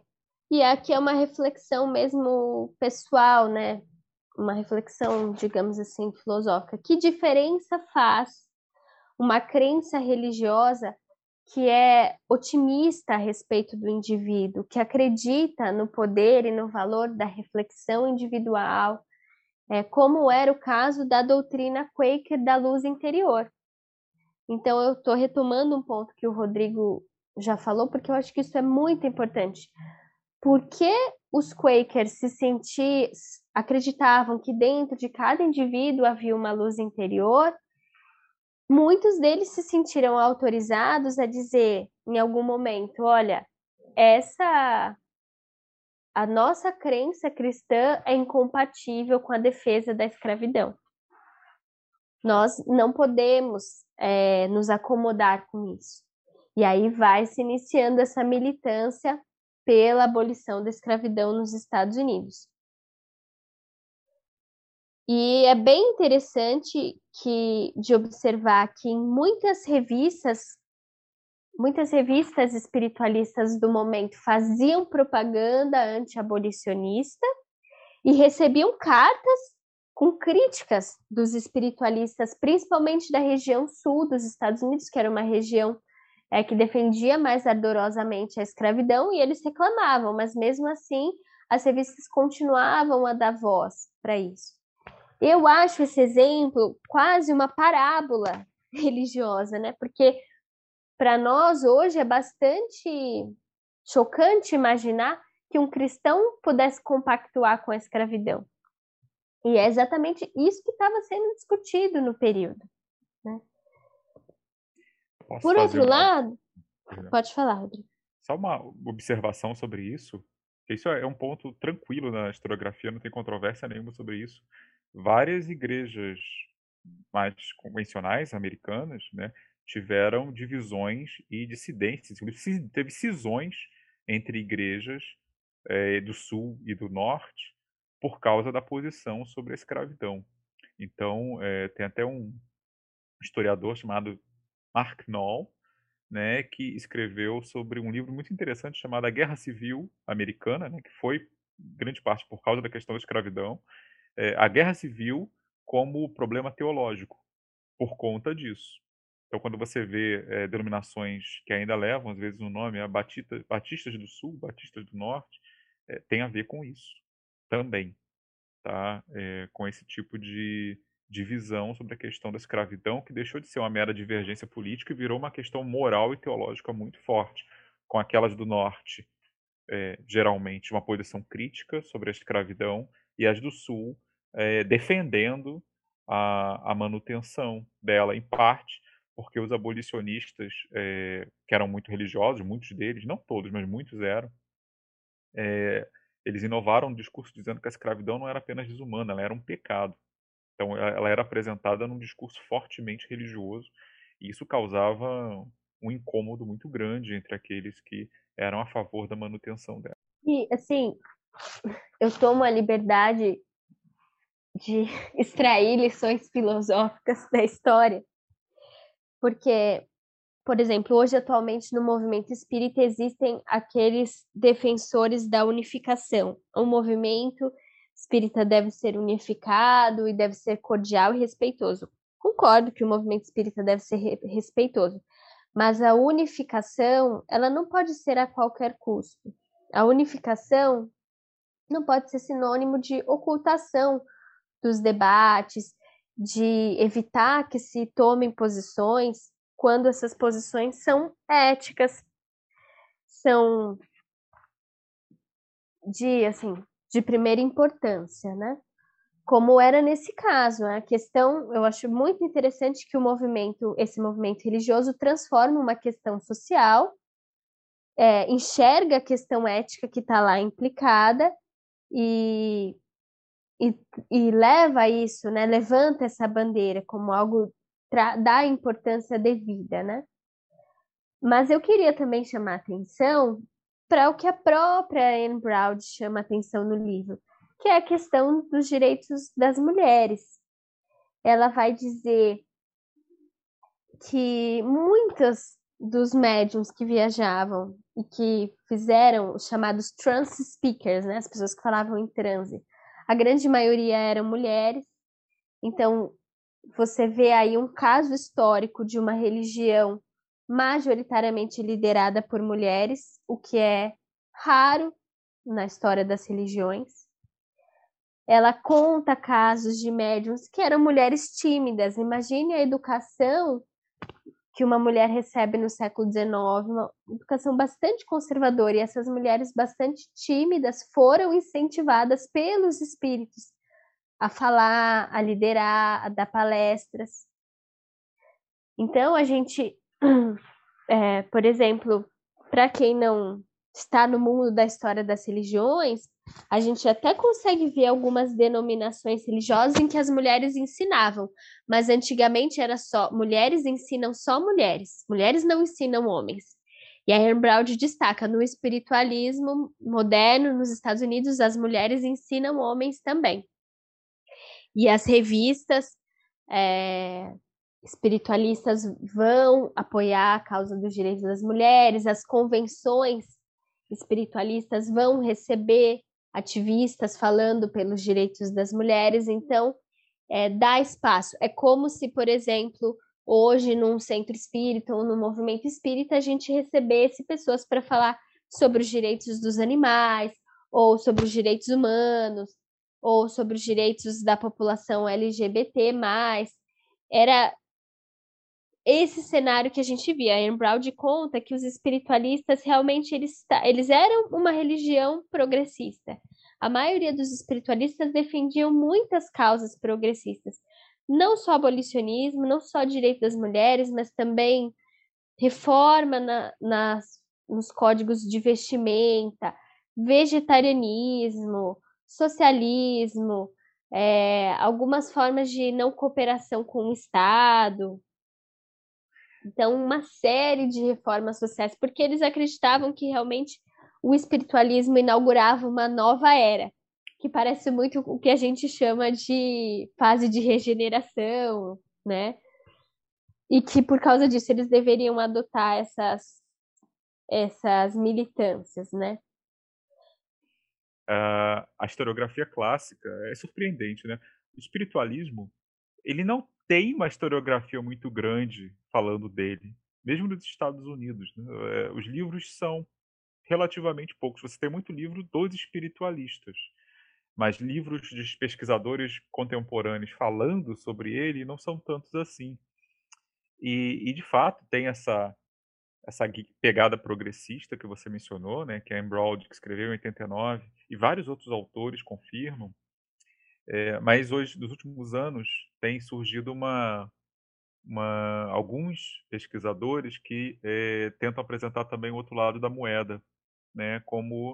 e aqui é uma reflexão mesmo pessoal, né? Uma reflexão, digamos assim, filosófica. Que diferença faz uma crença religiosa que é otimista a respeito do indivíduo, que acredita no poder e no valor da reflexão individual, é, como era o caso da doutrina Quaker da luz interior. Então, eu estou retomando um ponto que o Rodrigo já falou, porque eu acho que isso é muito importante por que os Quakers se acreditavam que dentro de cada indivíduo havia uma luz interior, muitos deles se sentiram autorizados a dizer em algum momento, olha, essa a nossa crença cristã é incompatível com a defesa da escravidão. Nós não podemos é, nos acomodar com isso. E aí vai se iniciando essa militância pela abolição da escravidão nos Estados Unidos. E é bem interessante que de observar que em muitas revistas, muitas revistas espiritualistas do momento faziam propaganda anti-abolicionista e recebiam cartas com críticas dos espiritualistas, principalmente da região sul dos Estados Unidos, que era uma região é, que defendia mais ardorosamente a escravidão, e eles reclamavam, mas mesmo assim as revistas continuavam a dar voz para isso. Eu acho esse exemplo quase uma parábola religiosa, né? Porque para nós hoje é bastante chocante imaginar que um cristão pudesse compactuar com a escravidão. E é exatamente isso que estava sendo discutido no período. Né? Por outro uma... lado, pode falar, Rodrigo. Só uma observação sobre isso. Isso é um ponto tranquilo na historiografia, não tem controvérsia nenhuma sobre isso várias igrejas mais convencionais americanas, né, tiveram divisões e dissidências, teve cisões entre igrejas é, do sul e do norte por causa da posição sobre a escravidão. Então, é, tem até um historiador chamado Mark Knoll, né, que escreveu sobre um livro muito interessante chamado A Guerra Civil Americana, né, que foi grande parte por causa da questão da escravidão, é, a guerra civil como problema teológico, por conta disso. Então, quando você vê é, denominações que ainda levam, às vezes, o nome a Batista, Batistas do Sul, Batistas do Norte, é, tem a ver com isso também, tá? É, com esse tipo de divisão sobre a questão da escravidão, que deixou de ser uma mera divergência política e virou uma questão moral e teológica muito forte, com aquelas do Norte, geralmente, uma posição crítica sobre a escravidão, e as do Sul, é, defendendo a, a, manutenção dela, em parte porque os abolicionistas, é, que eram muito religiosos, muitos deles, não todos, mas muitos eram, é, eles inovaram no discurso dizendo que a escravidão não era apenas desumana, ela era um pecado. Então, ela era apresentada num discurso fortemente religioso, e isso causava um incômodo muito grande entre aqueles que eram a favor da manutenção dela. E, assim, eu tomo a liberdade de extrair lições filosóficas da história, porque, por exemplo, hoje atualmente no movimento espírita existem aqueles defensores da unificação. O movimento espírita deve ser unificado e deve ser cordial e respeitoso. Concordo que o movimento espírita deve ser respeitoso, mas a unificação, ela não pode ser a qualquer custo. A unificação não pode ser sinônimo de ocultação dos debates, de evitar que se tomem posições quando essas posições são éticas, são de assim, de primeira importância, né? Como era nesse caso, a questão, eu acho muito interessante que o movimento, esse movimento religioso transforma uma questão social, é, enxerga a questão ética que está lá implicada e e, e leva isso, né? Levanta essa bandeira como algo da importância devida, né? Mas eu queria também chamar atenção para o que a própria Anne Brown chama atenção no livro, que é a questão dos direitos das mulheres. Ela vai dizer que muitos dos médiums que viajavam e que fizeram os chamados trance speakers, né, as pessoas que falavam em transe, a grande maioria eram mulheres. Então, você vê aí um caso histórico de uma religião majoritariamente liderada por mulheres, o que é raro na história das religiões. Ela conta casos de médiums que eram mulheres tímidas. Imagine a educação que uma mulher recebe no século XIX, uma educação bastante conservadora, e essas mulheres bastante tímidas foram incentivadas pelos espíritos a falar, a liderar, a dar palestras. Então, a gente, é, por exemplo, para quem não está no mundo da história das religiões, A gente até consegue ver algumas denominações religiosas em que as mulheres ensinavam, mas antigamente era só mulheres ensinam só mulheres, mulheres não ensinam homens. E a Rembrandt destaca no espiritualismo moderno nos Estados Unidos, as mulheres ensinam homens também. E as revistas é, espiritualistas vão apoiar a causa dos direitos das mulheres, as convenções espiritualistas vão receber ativistas falando pelos direitos das mulheres, então é, dá espaço. É como se, por exemplo, hoje num centro espírita ou no movimento espírita a gente recebesse pessoas para falar sobre os direitos dos animais, ou sobre os direitos humanos, ou sobre os direitos da população LGBT+. Era esse cenário que a gente via. A Anne Brown conta que os espiritualistas realmente eles, eles eram uma religião progressista. A maioria dos espiritualistas defendiam muitas causas progressistas, não só abolicionismo, não só direito das mulheres, mas também reforma na, nas, nos códigos de vestimenta, vegetarianismo, socialismo, é, algumas formas de não cooperação com o Estado. Então, uma série de reformas sociais, porque eles acreditavam que realmente o espiritualismo inaugurava uma nova era, que parece muito o que a gente chama de fase de regeneração, né? E que por causa disso eles deveriam adotar essas essas militâncias, né? Uh, a historiografia clássica é surpreendente, né? O espiritualismo ele não tem uma historiografia muito grande falando dele, mesmo nos Estados Unidos. Né? É, os livros são relativamente poucos. Você tem muito livro dos espiritualistas, mas livros de pesquisadores contemporâneos falando sobre ele não são tantos assim. E, e de fato tem essa essa pegada progressista que você mencionou, né, que é Embrold, que escreveu em 89, e vários outros autores confirmam. É, mas hoje, nos últimos anos, tem surgido uma, uma alguns pesquisadores que é, tentam apresentar também o outro lado da moeda, né, como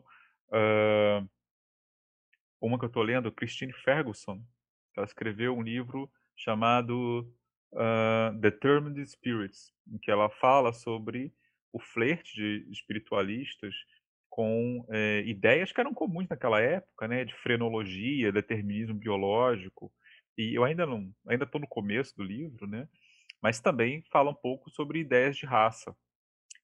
uh, uma que eu estou lendo, Christine Ferguson. Ela escreveu um livro chamado uh, Determined Spirits, em que ela fala sobre o flerte de espiritualistas com é, ideias que eram comuns naquela época, né, de frenologia, determinismo biológico. E eu ainda não, ainda estou no começo do livro, né, mas também fala um pouco sobre ideias de raça.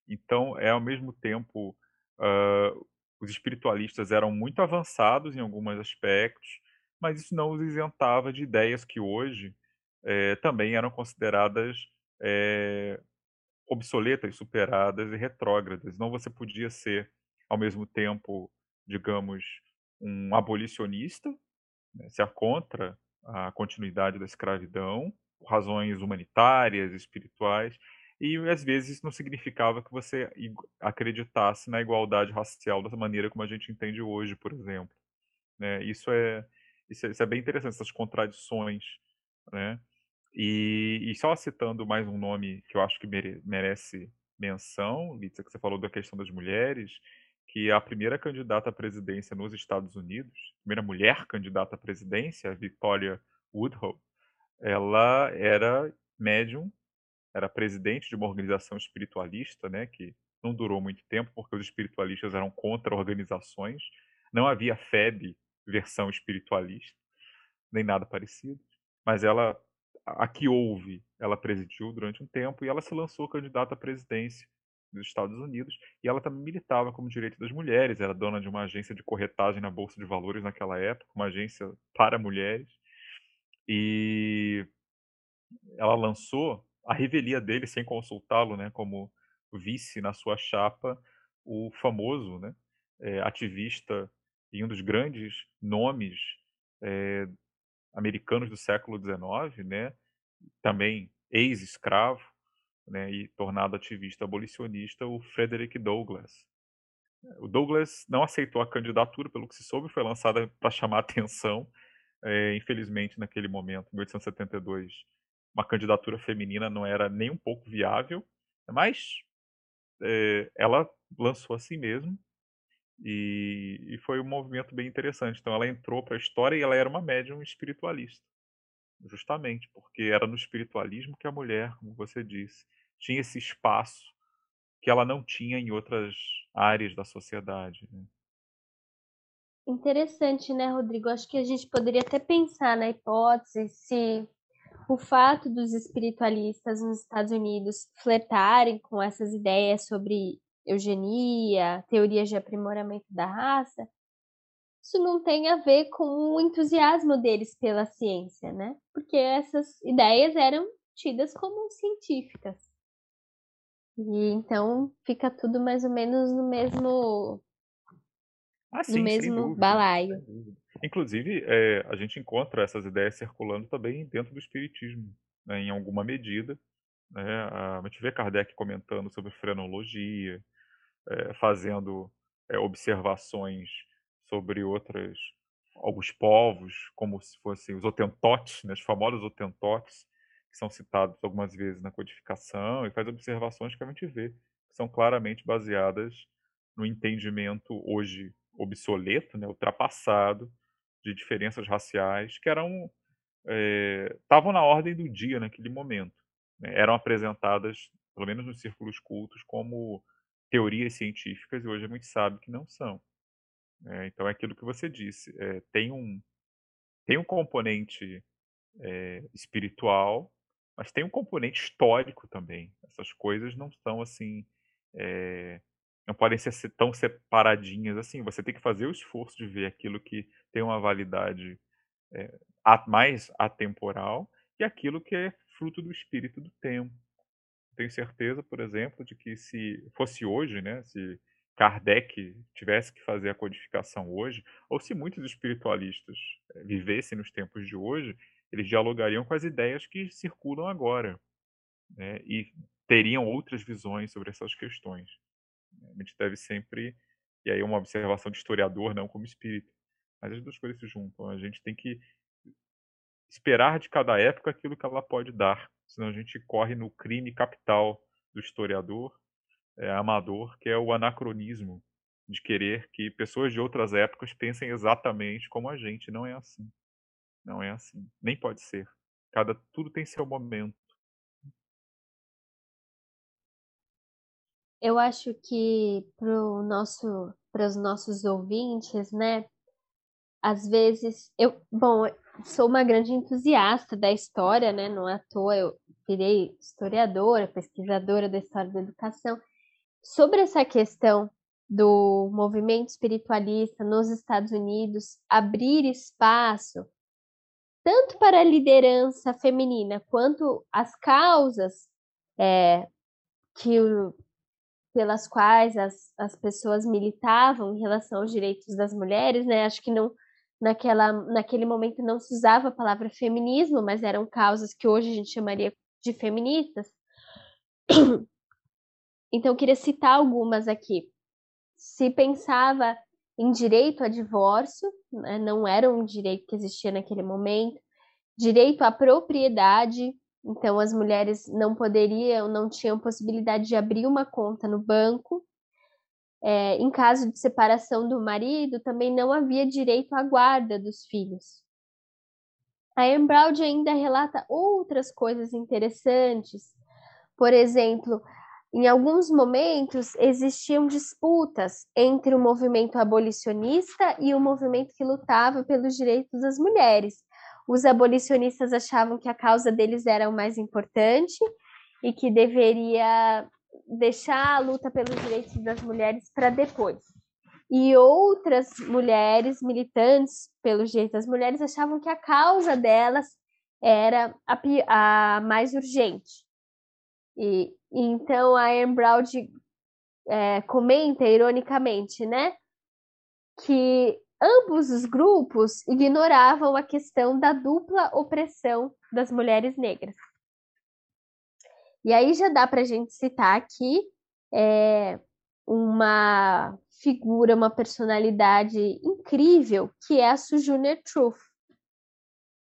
Então, é ao mesmo tempo uh, os espiritualistas eram muito avançados em alguns aspectos, mas isso não os isentava de ideias que hoje é, também eram consideradas é, obsoletas, superadas e retrógradas. Não você podia ser, ao mesmo tempo, digamos, um abolicionista, né, ser contra a continuidade da escravidão, razões humanitárias, espirituais, e às vezes isso não significava que você acreditasse na igualdade racial da maneira como a gente entende hoje, por exemplo. Né? Isso, é, isso, é, isso é bem interessante, essas contradições. Né? E, e, só citando mais um nome que eu acho que mere, merece menção, Lídia, que você falou da questão das mulheres, que a primeira candidata à presidência nos Estados Unidos, primeira mulher candidata à presidência, Victoria Woodhull, ela era médium era presidente de uma organização espiritualista, né, que não durou muito tempo porque os espiritualistas eram contra organizações. Não havia FEB versão espiritualista, nem nada parecido. Mas ela, a que houve, ela presidiu durante um tempo e ela se lançou candidata à presidência dos Estados Unidos e ela também militava como direito das mulheres, era dona de uma agência de corretagem na bolsa de valores naquela época, uma agência para mulheres. E ela lançou a revelia dele sem consultá-lo, né, como vice na sua chapa, o famoso, né, é, ativista e um dos grandes nomes é, americanos do século XIX, né, também ex-escravo, né, e tornado ativista abolicionista, o Frederick Douglass. O Douglass não aceitou a candidatura, pelo que se soube, foi lançada para chamar atenção. É, infelizmente, naquele momento, em 1872, uma candidatura feminina não era nem um pouco viável, mas é, ela lançou assim mesmo. E, e foi um movimento bem interessante. Então ela entrou para a história e ela era uma médium espiritualista. Justamente porque era no espiritualismo que a mulher, como você disse, tinha esse espaço que ela não tinha em outras áreas da sociedade. Né? Interessante, né, Rodrigo? Acho que a gente poderia até pensar na hipótese se o fato dos espiritualistas nos Estados Unidos flertarem com essas ideias sobre eugenia, teorias de aprimoramento da raça, isso não tem a ver com o entusiasmo deles pela ciência, né? Porque essas ideias eram tidas como científicas. E então fica tudo mais ou menos no mesmo ah, sim, no mesmo balaio. Inclusive, é, a gente encontra essas ideias circulando também dentro do espiritismo, né, em alguma medida. Né? A gente vê Kardec comentando sobre frenologia, é, fazendo é, observações sobre outras alguns povos, como se fossem os otentotes, né, os famosos otentotes, são citados algumas vezes na codificação, e faz observações que a gente vê que são claramente baseadas no entendimento hoje obsoleto, né, ultrapassado, de diferenças raciais que eram estavam é, na ordem do dia naquele momento. Né, eram apresentadas, pelo menos nos círculos cultos, como teorias científicas e hoje a gente sabe que não são. É, então é aquilo que você disse. É, tem, um, tem um componente é, espiritual, mas tem um componente histórico também. Essas coisas não são assim. É, não podem ser tão separadinhas assim. Você tem que fazer o esforço de ver aquilo que tem uma validade é, mais atemporal e aquilo que é fruto do espírito do tempo tenho certeza, por exemplo, de que se fosse hoje, né, se Kardec tivesse que fazer a codificação hoje, ou se muitos espiritualistas eh, vivessem nos tempos de hoje, eles dialogariam com as ideias que circulam agora né, e teriam outras visões sobre essas questões. A gente deve sempre, e aí é uma observação de historiador, não como espírito, mas as duas coisas se juntam. A gente tem que esperar de cada época aquilo que ela pode dar senão a gente corre no crime capital do historiador é, amador, que é o anacronismo de querer que pessoas de outras épocas pensem exatamente como a gente. Não é assim. Não é assim. Nem pode ser. Cada tudo tem seu momento. Eu acho que para nosso, os nossos ouvintes, né? Às vezes, eu, bom, sou uma grande entusiasta da história, né? Não à toa eu virei historiadora, pesquisadora da história da educação. Sobre essa questão do movimento espiritualista nos Estados Unidos abrir espaço tanto para a liderança feminina quanto as causas é, que pelas quais as, as pessoas militavam em relação aos direitos das mulheres, né? Acho que não naquela, naquele momento não se usava a palavra feminismo, mas eram causas que hoje a gente chamaria de feministas. Então, eu queria citar algumas aqui. Se pensava em direito a divórcio, né, não era um direito que existia naquele momento, direito à propriedade, então as mulheres não poderiam, não tinham possibilidade de abrir uma conta no banco, é, em caso de separação do marido, também não havia direito à guarda dos filhos. A Embraud ainda relata outras coisas interessantes. Por exemplo, em alguns momentos existiam disputas entre o movimento abolicionista e o movimento que lutava pelos direitos das mulheres. Os abolicionistas achavam que a causa deles era o mais importante e que deveria deixar a luta pelos direitos das mulheres para depois. E outras mulheres militantes pelos direitos das mulheres achavam que a causa delas era a, a mais urgente. E, então a Anne Brown é, comenta ironicamente, né, que ambos os grupos ignoravam a questão da dupla opressão das mulheres negras. E aí já dá para a gente citar aqui é, uma figura, uma personalidade incrível, que é a Sojourner Truth.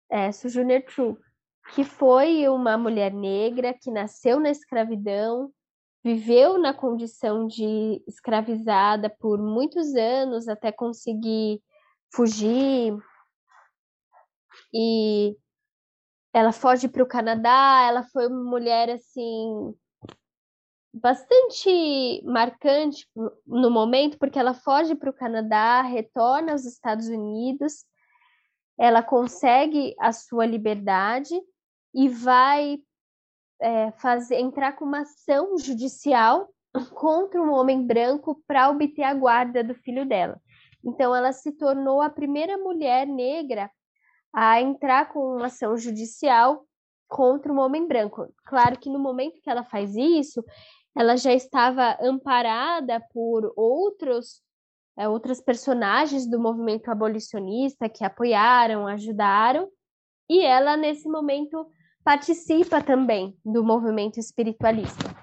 É, Sojourner Truth, que foi uma mulher negra que nasceu na escravidão, viveu na condição de escravizada por muitos anos até conseguir fugir e ela foge para o Canadá. Ela foi uma mulher assim bastante marcante no momento, porque ela foge para o Canadá, retorna aos Estados Unidos, ela consegue a sua liberdade e vai é, fazer entrar com uma ação judicial contra um homem branco para obter a guarda do filho dela. Então, ela se tornou a primeira mulher negra a entrar com uma ação judicial contra um homem branco. Claro que no momento que ela faz isso, ela já estava amparada por outros é, outras personagens do movimento abolicionista que apoiaram, ajudaram, e ela nesse momento participa também do movimento espiritualista.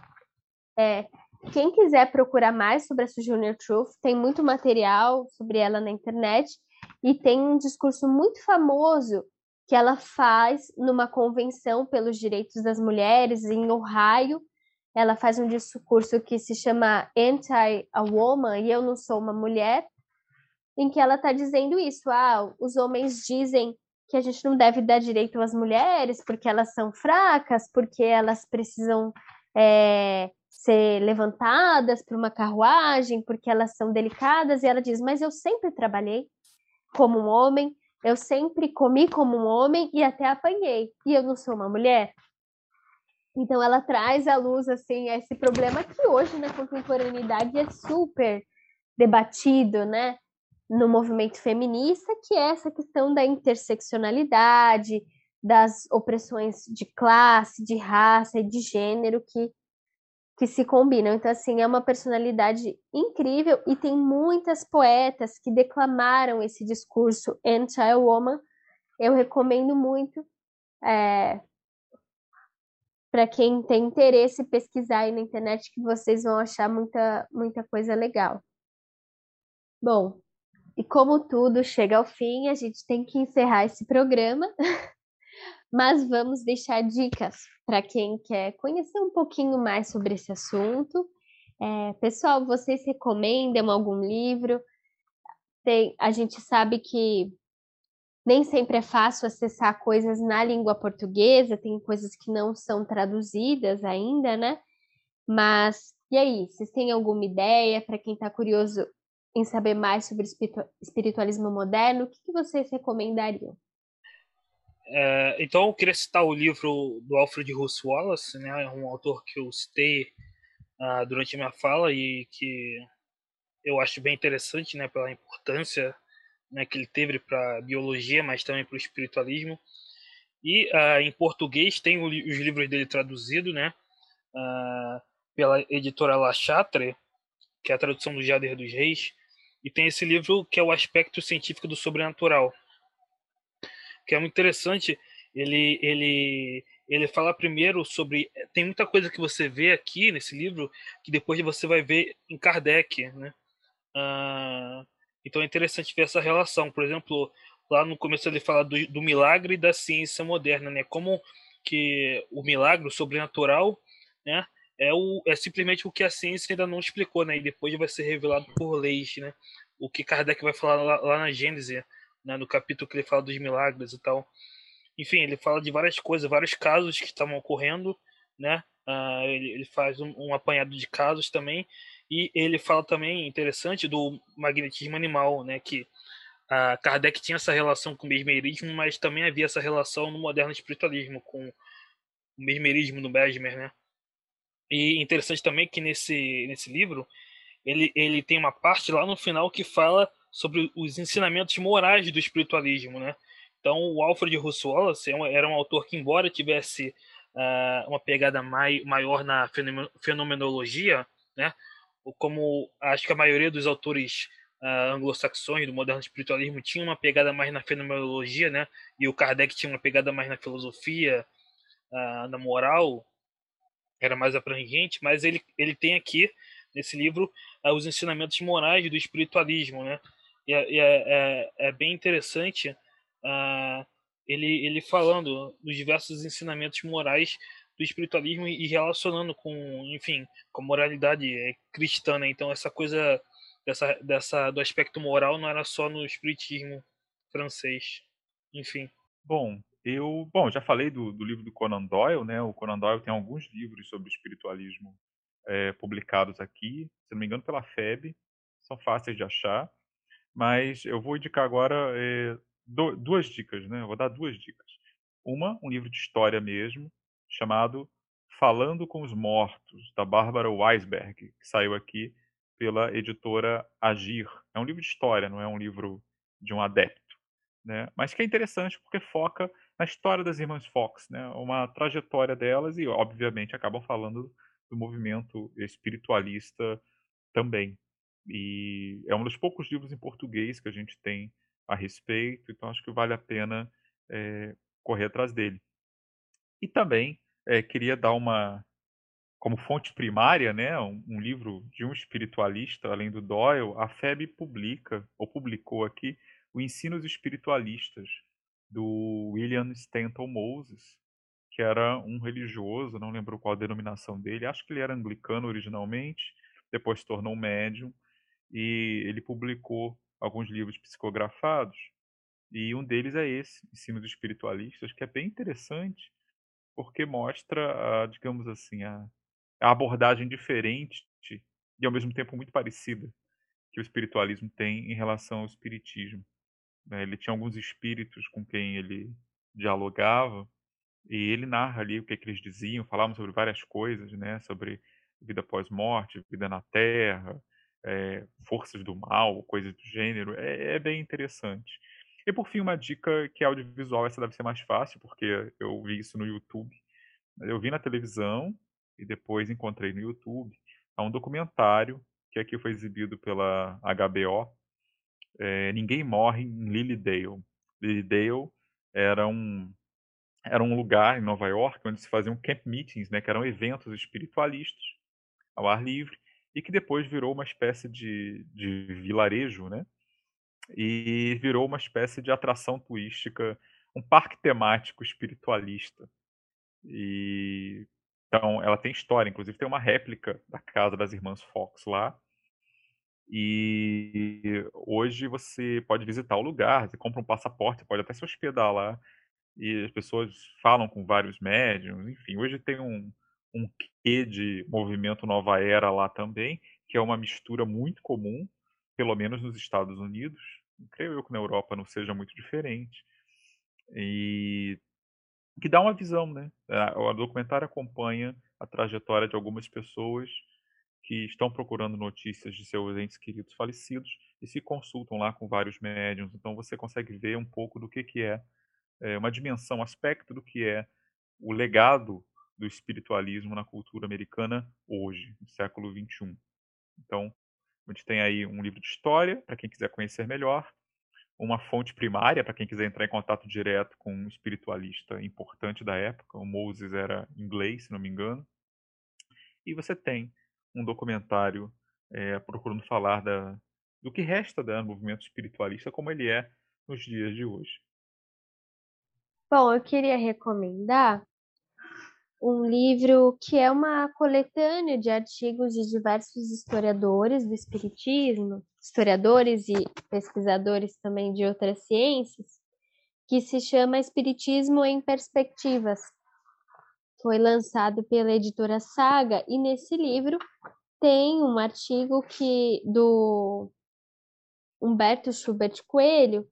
É, quem quiser procurar mais sobre a Sojourner Truth, tem muito material sobre ela na internet e tem um discurso muito famoso que ela faz numa convenção pelos direitos das mulheres em Ohio. Ela faz um discurso que se chama Anti a Woman e eu não sou uma mulher, em que ela está dizendo isso. Ah, os homens dizem que a gente não deve dar direito às mulheres porque elas são fracas, porque elas precisam é, ser levantadas para uma carruagem, porque elas são delicadas. E ela diz: Mas eu sempre trabalhei como um homem, eu sempre comi como um homem e até apanhei, e eu não sou uma mulher. Então ela traz à luz assim esse problema que hoje na contemporaneidade é super debatido, né? No movimento feminista, que é essa questão da interseccionalidade, das opressões de classe, de raça e de gênero que, que se combinam. Então, assim, é uma personalidade incrível e tem muitas poetas que declamaram esse discurso anti-woman. Eu recomendo muito é, para quem tem interesse pesquisar aí na internet, que vocês vão achar muita, muita coisa legal. Bom, e como tudo chega ao fim, a gente tem que encerrar esse programa, mas vamos deixar dicas para quem quer conhecer um pouquinho mais sobre esse assunto. É, pessoal, vocês recomendam algum livro? Tem, a gente sabe que nem sempre é fácil acessar coisas na língua portuguesa, tem coisas que não são traduzidas ainda, né? Mas e aí, vocês têm alguma ideia para quem está curioso em saber mais sobre espiritualismo moderno, o que, que vocês recomendariam? É, então, eu queria citar o livro do Alfred Russel Wallace, né, um autor que eu citei uh, durante a minha fala e que eu acho bem interessante né, pela importância né, que ele teve para a biologia, mas também para o espiritualismo. E uh, em português tem o, os livros dele traduzidos né, uh, pela editora La Chatre, que é a tradução do Jader dos Reis, e tem esse livro que é o aspecto científico do sobrenatural, que é muito interessante. Ele, ele, ele fala primeiro sobre. Tem muita coisa que você vê aqui nesse livro que depois você vai ver em Kardec, né? Ah, então é interessante ver essa relação. Por exemplo, lá no começo ele fala do, do milagre da ciência moderna, né? Como que o milagre, o sobrenatural, né? É, o, é simplesmente o que a ciência ainda não explicou, né? E depois vai ser revelado por leis, né? O que Kardec vai falar lá, lá na Gênese, né? no capítulo que ele fala dos milagres e tal. Enfim, ele fala de várias coisas, vários casos que estavam ocorrendo, né? Uh, ele, ele, faz um, um, apanhado de casos também e ele fala também interessante do magnetismo animal, né? Que uh, Kardec tinha essa relação com o mesmerismo, mas também havia essa relação no moderno espiritualismo com o mesmerismo no Besmer, né? E interessante também que nesse, nesse livro ele, ele tem uma parte lá no final que fala sobre os ensinamentos morais do espiritualismo, né? Então, o Alfred Russel Wallace é era um autor que, embora tivesse uh, uma pegada mai, maior na fenomenologia, né? Como acho que a maioria dos autores uh, anglo-saxões do moderno espiritualismo tinha uma pegada mais na fenomenologia, né? E o Kardec tinha uma pegada mais na filosofia, uh, na moral, era mais abrangente, mas ele, ele tem aqui, nesse livro, uh, os ensinamentos morais do espiritualismo, né? E é, é, é, é bem interessante uh, ele, ele falando dos diversos ensinamentos morais do espiritualismo e relacionando com, enfim, com a moralidade é, cristã, né? Então essa coisa dessa, dessa do aspecto moral não era só no espiritismo francês, enfim. Bom, eu, bom, já falei do, do livro do Conan Doyle, né? O Conan Doyle tem alguns livros sobre espiritualismo é, publicados aqui, se não me engano pela FEB, são fáceis de achar, mas eu vou indicar agora é, do, duas dicas, né? Eu vou dar duas dicas. Uma, um livro de história mesmo, chamado Falando com os Mortos, da Bárbara Weisberg, que saiu aqui pela editora Agir. É um livro de história, não é um livro de um adepto, né? Mas que é interessante porque foca na história das irmãs Fox, né? Uma trajetória delas e, obviamente, acabam falando do movimento espiritualista também. E é um dos poucos livros em português que a gente tem a respeito, então acho que vale a pena é, correr atrás dele. E também é, queria dar uma, como fonte primária, né, um, um, livro de um espiritualista, além do Doyle, a FEB publica, ou publicou aqui, o Ensinos Espiritualistas, do William Stanton Moses, que era um religioso, não lembro qual a denominação dele, acho que ele era anglicano originalmente, depois se tornou médium, e ele publicou alguns livros psicografados, e um deles é esse, Ensinos Espiritualistas, que é bem interessante, porque mostra, a, digamos assim, a, a abordagem diferente e ao mesmo tempo muito parecida que o espiritualismo tem em relação ao espiritismo. Né? Ele tinha alguns espíritos com quem ele dialogava e ele narra ali o que, é que eles diziam, falavam sobre várias coisas, né? Sobre vida pós-morte, vida na Terra, é, forças do mal, coisas do gênero. É, é, bem interessante. E por fim, uma dica que é audiovisual, essa deve ser mais fácil, porque eu vi isso no YouTube. Eu vi na televisão e depois encontrei no YouTube. Há um documentário que aqui foi exibido pela HBO. É, Ninguém Morre em Lilydale. Lilydale era um, era um lugar em Nova York onde se faziam camp meetings, né, que eram eventos espiritualistas ao ar livre, e que depois virou uma espécie de, de vilarejo, né? E virou uma espécie de atração turística, um parque temático espiritualista. E então ela tem história, inclusive tem uma réplica da casa das irmãs Fox lá. E hoje você pode visitar o lugar, você compra um passaporte, pode até se hospedar lá e as pessoas falam com vários médiums, enfim, hoje tem um, um quê de movimento nova era lá também, que é uma mistura muito comum, pelo menos nos Estados Unidos, creio eu que na Europa não seja muito diferente, e que dá uma visão, né? O documentário acompanha a trajetória de algumas pessoas que estão procurando notícias de seus entes queridos falecidos e se consultam lá com vários médiums. Então você consegue ver um pouco do que, que é é, uma dimensão, um aspecto do que é o legado do espiritualismo na cultura americana hoje, no século XXI. Então, a gente tem aí um livro de história, para quem quiser conhecer melhor, uma fonte primária, para quem quiser entrar em contato direto com um espiritualista importante da época, o Moses era inglês, se não me engano, e você tem um documentário é, procurando falar da, do que resta do movimento espiritualista como ele é nos dias de hoje. Bom, eu queria recomendar um livro que é uma coletânea de artigos de diversos historiadores do espiritismo, historiadores e pesquisadores também de outras ciências, que se chama Espiritismo em Perspectivas. Foi lançado pela editora Saga e nesse livro tem um artigo que do Humberto Schubert Coelho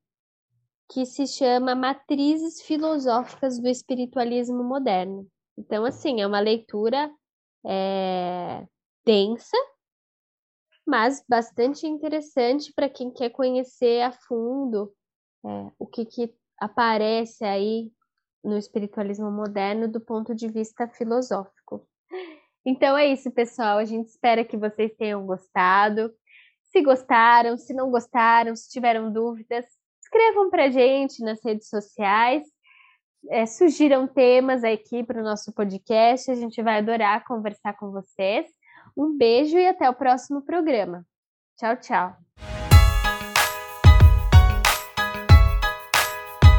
que se chama Matrizes Filosóficas do Espiritualismo Moderno. Então, assim, é uma leitura é, densa, mas bastante interessante para quem quer conhecer a fundo é, o que, que aparece aí no espiritualismo moderno do ponto de vista filosófico. Então é isso, pessoal. A gente espera que vocês tenham gostado. Se gostaram, se não gostaram, se tiveram dúvidas, escrevam para gente nas redes sociais, é, sugiram temas aqui para o nosso podcast, a gente vai adorar conversar com vocês. Um beijo e até o próximo programa. Tchau, tchau.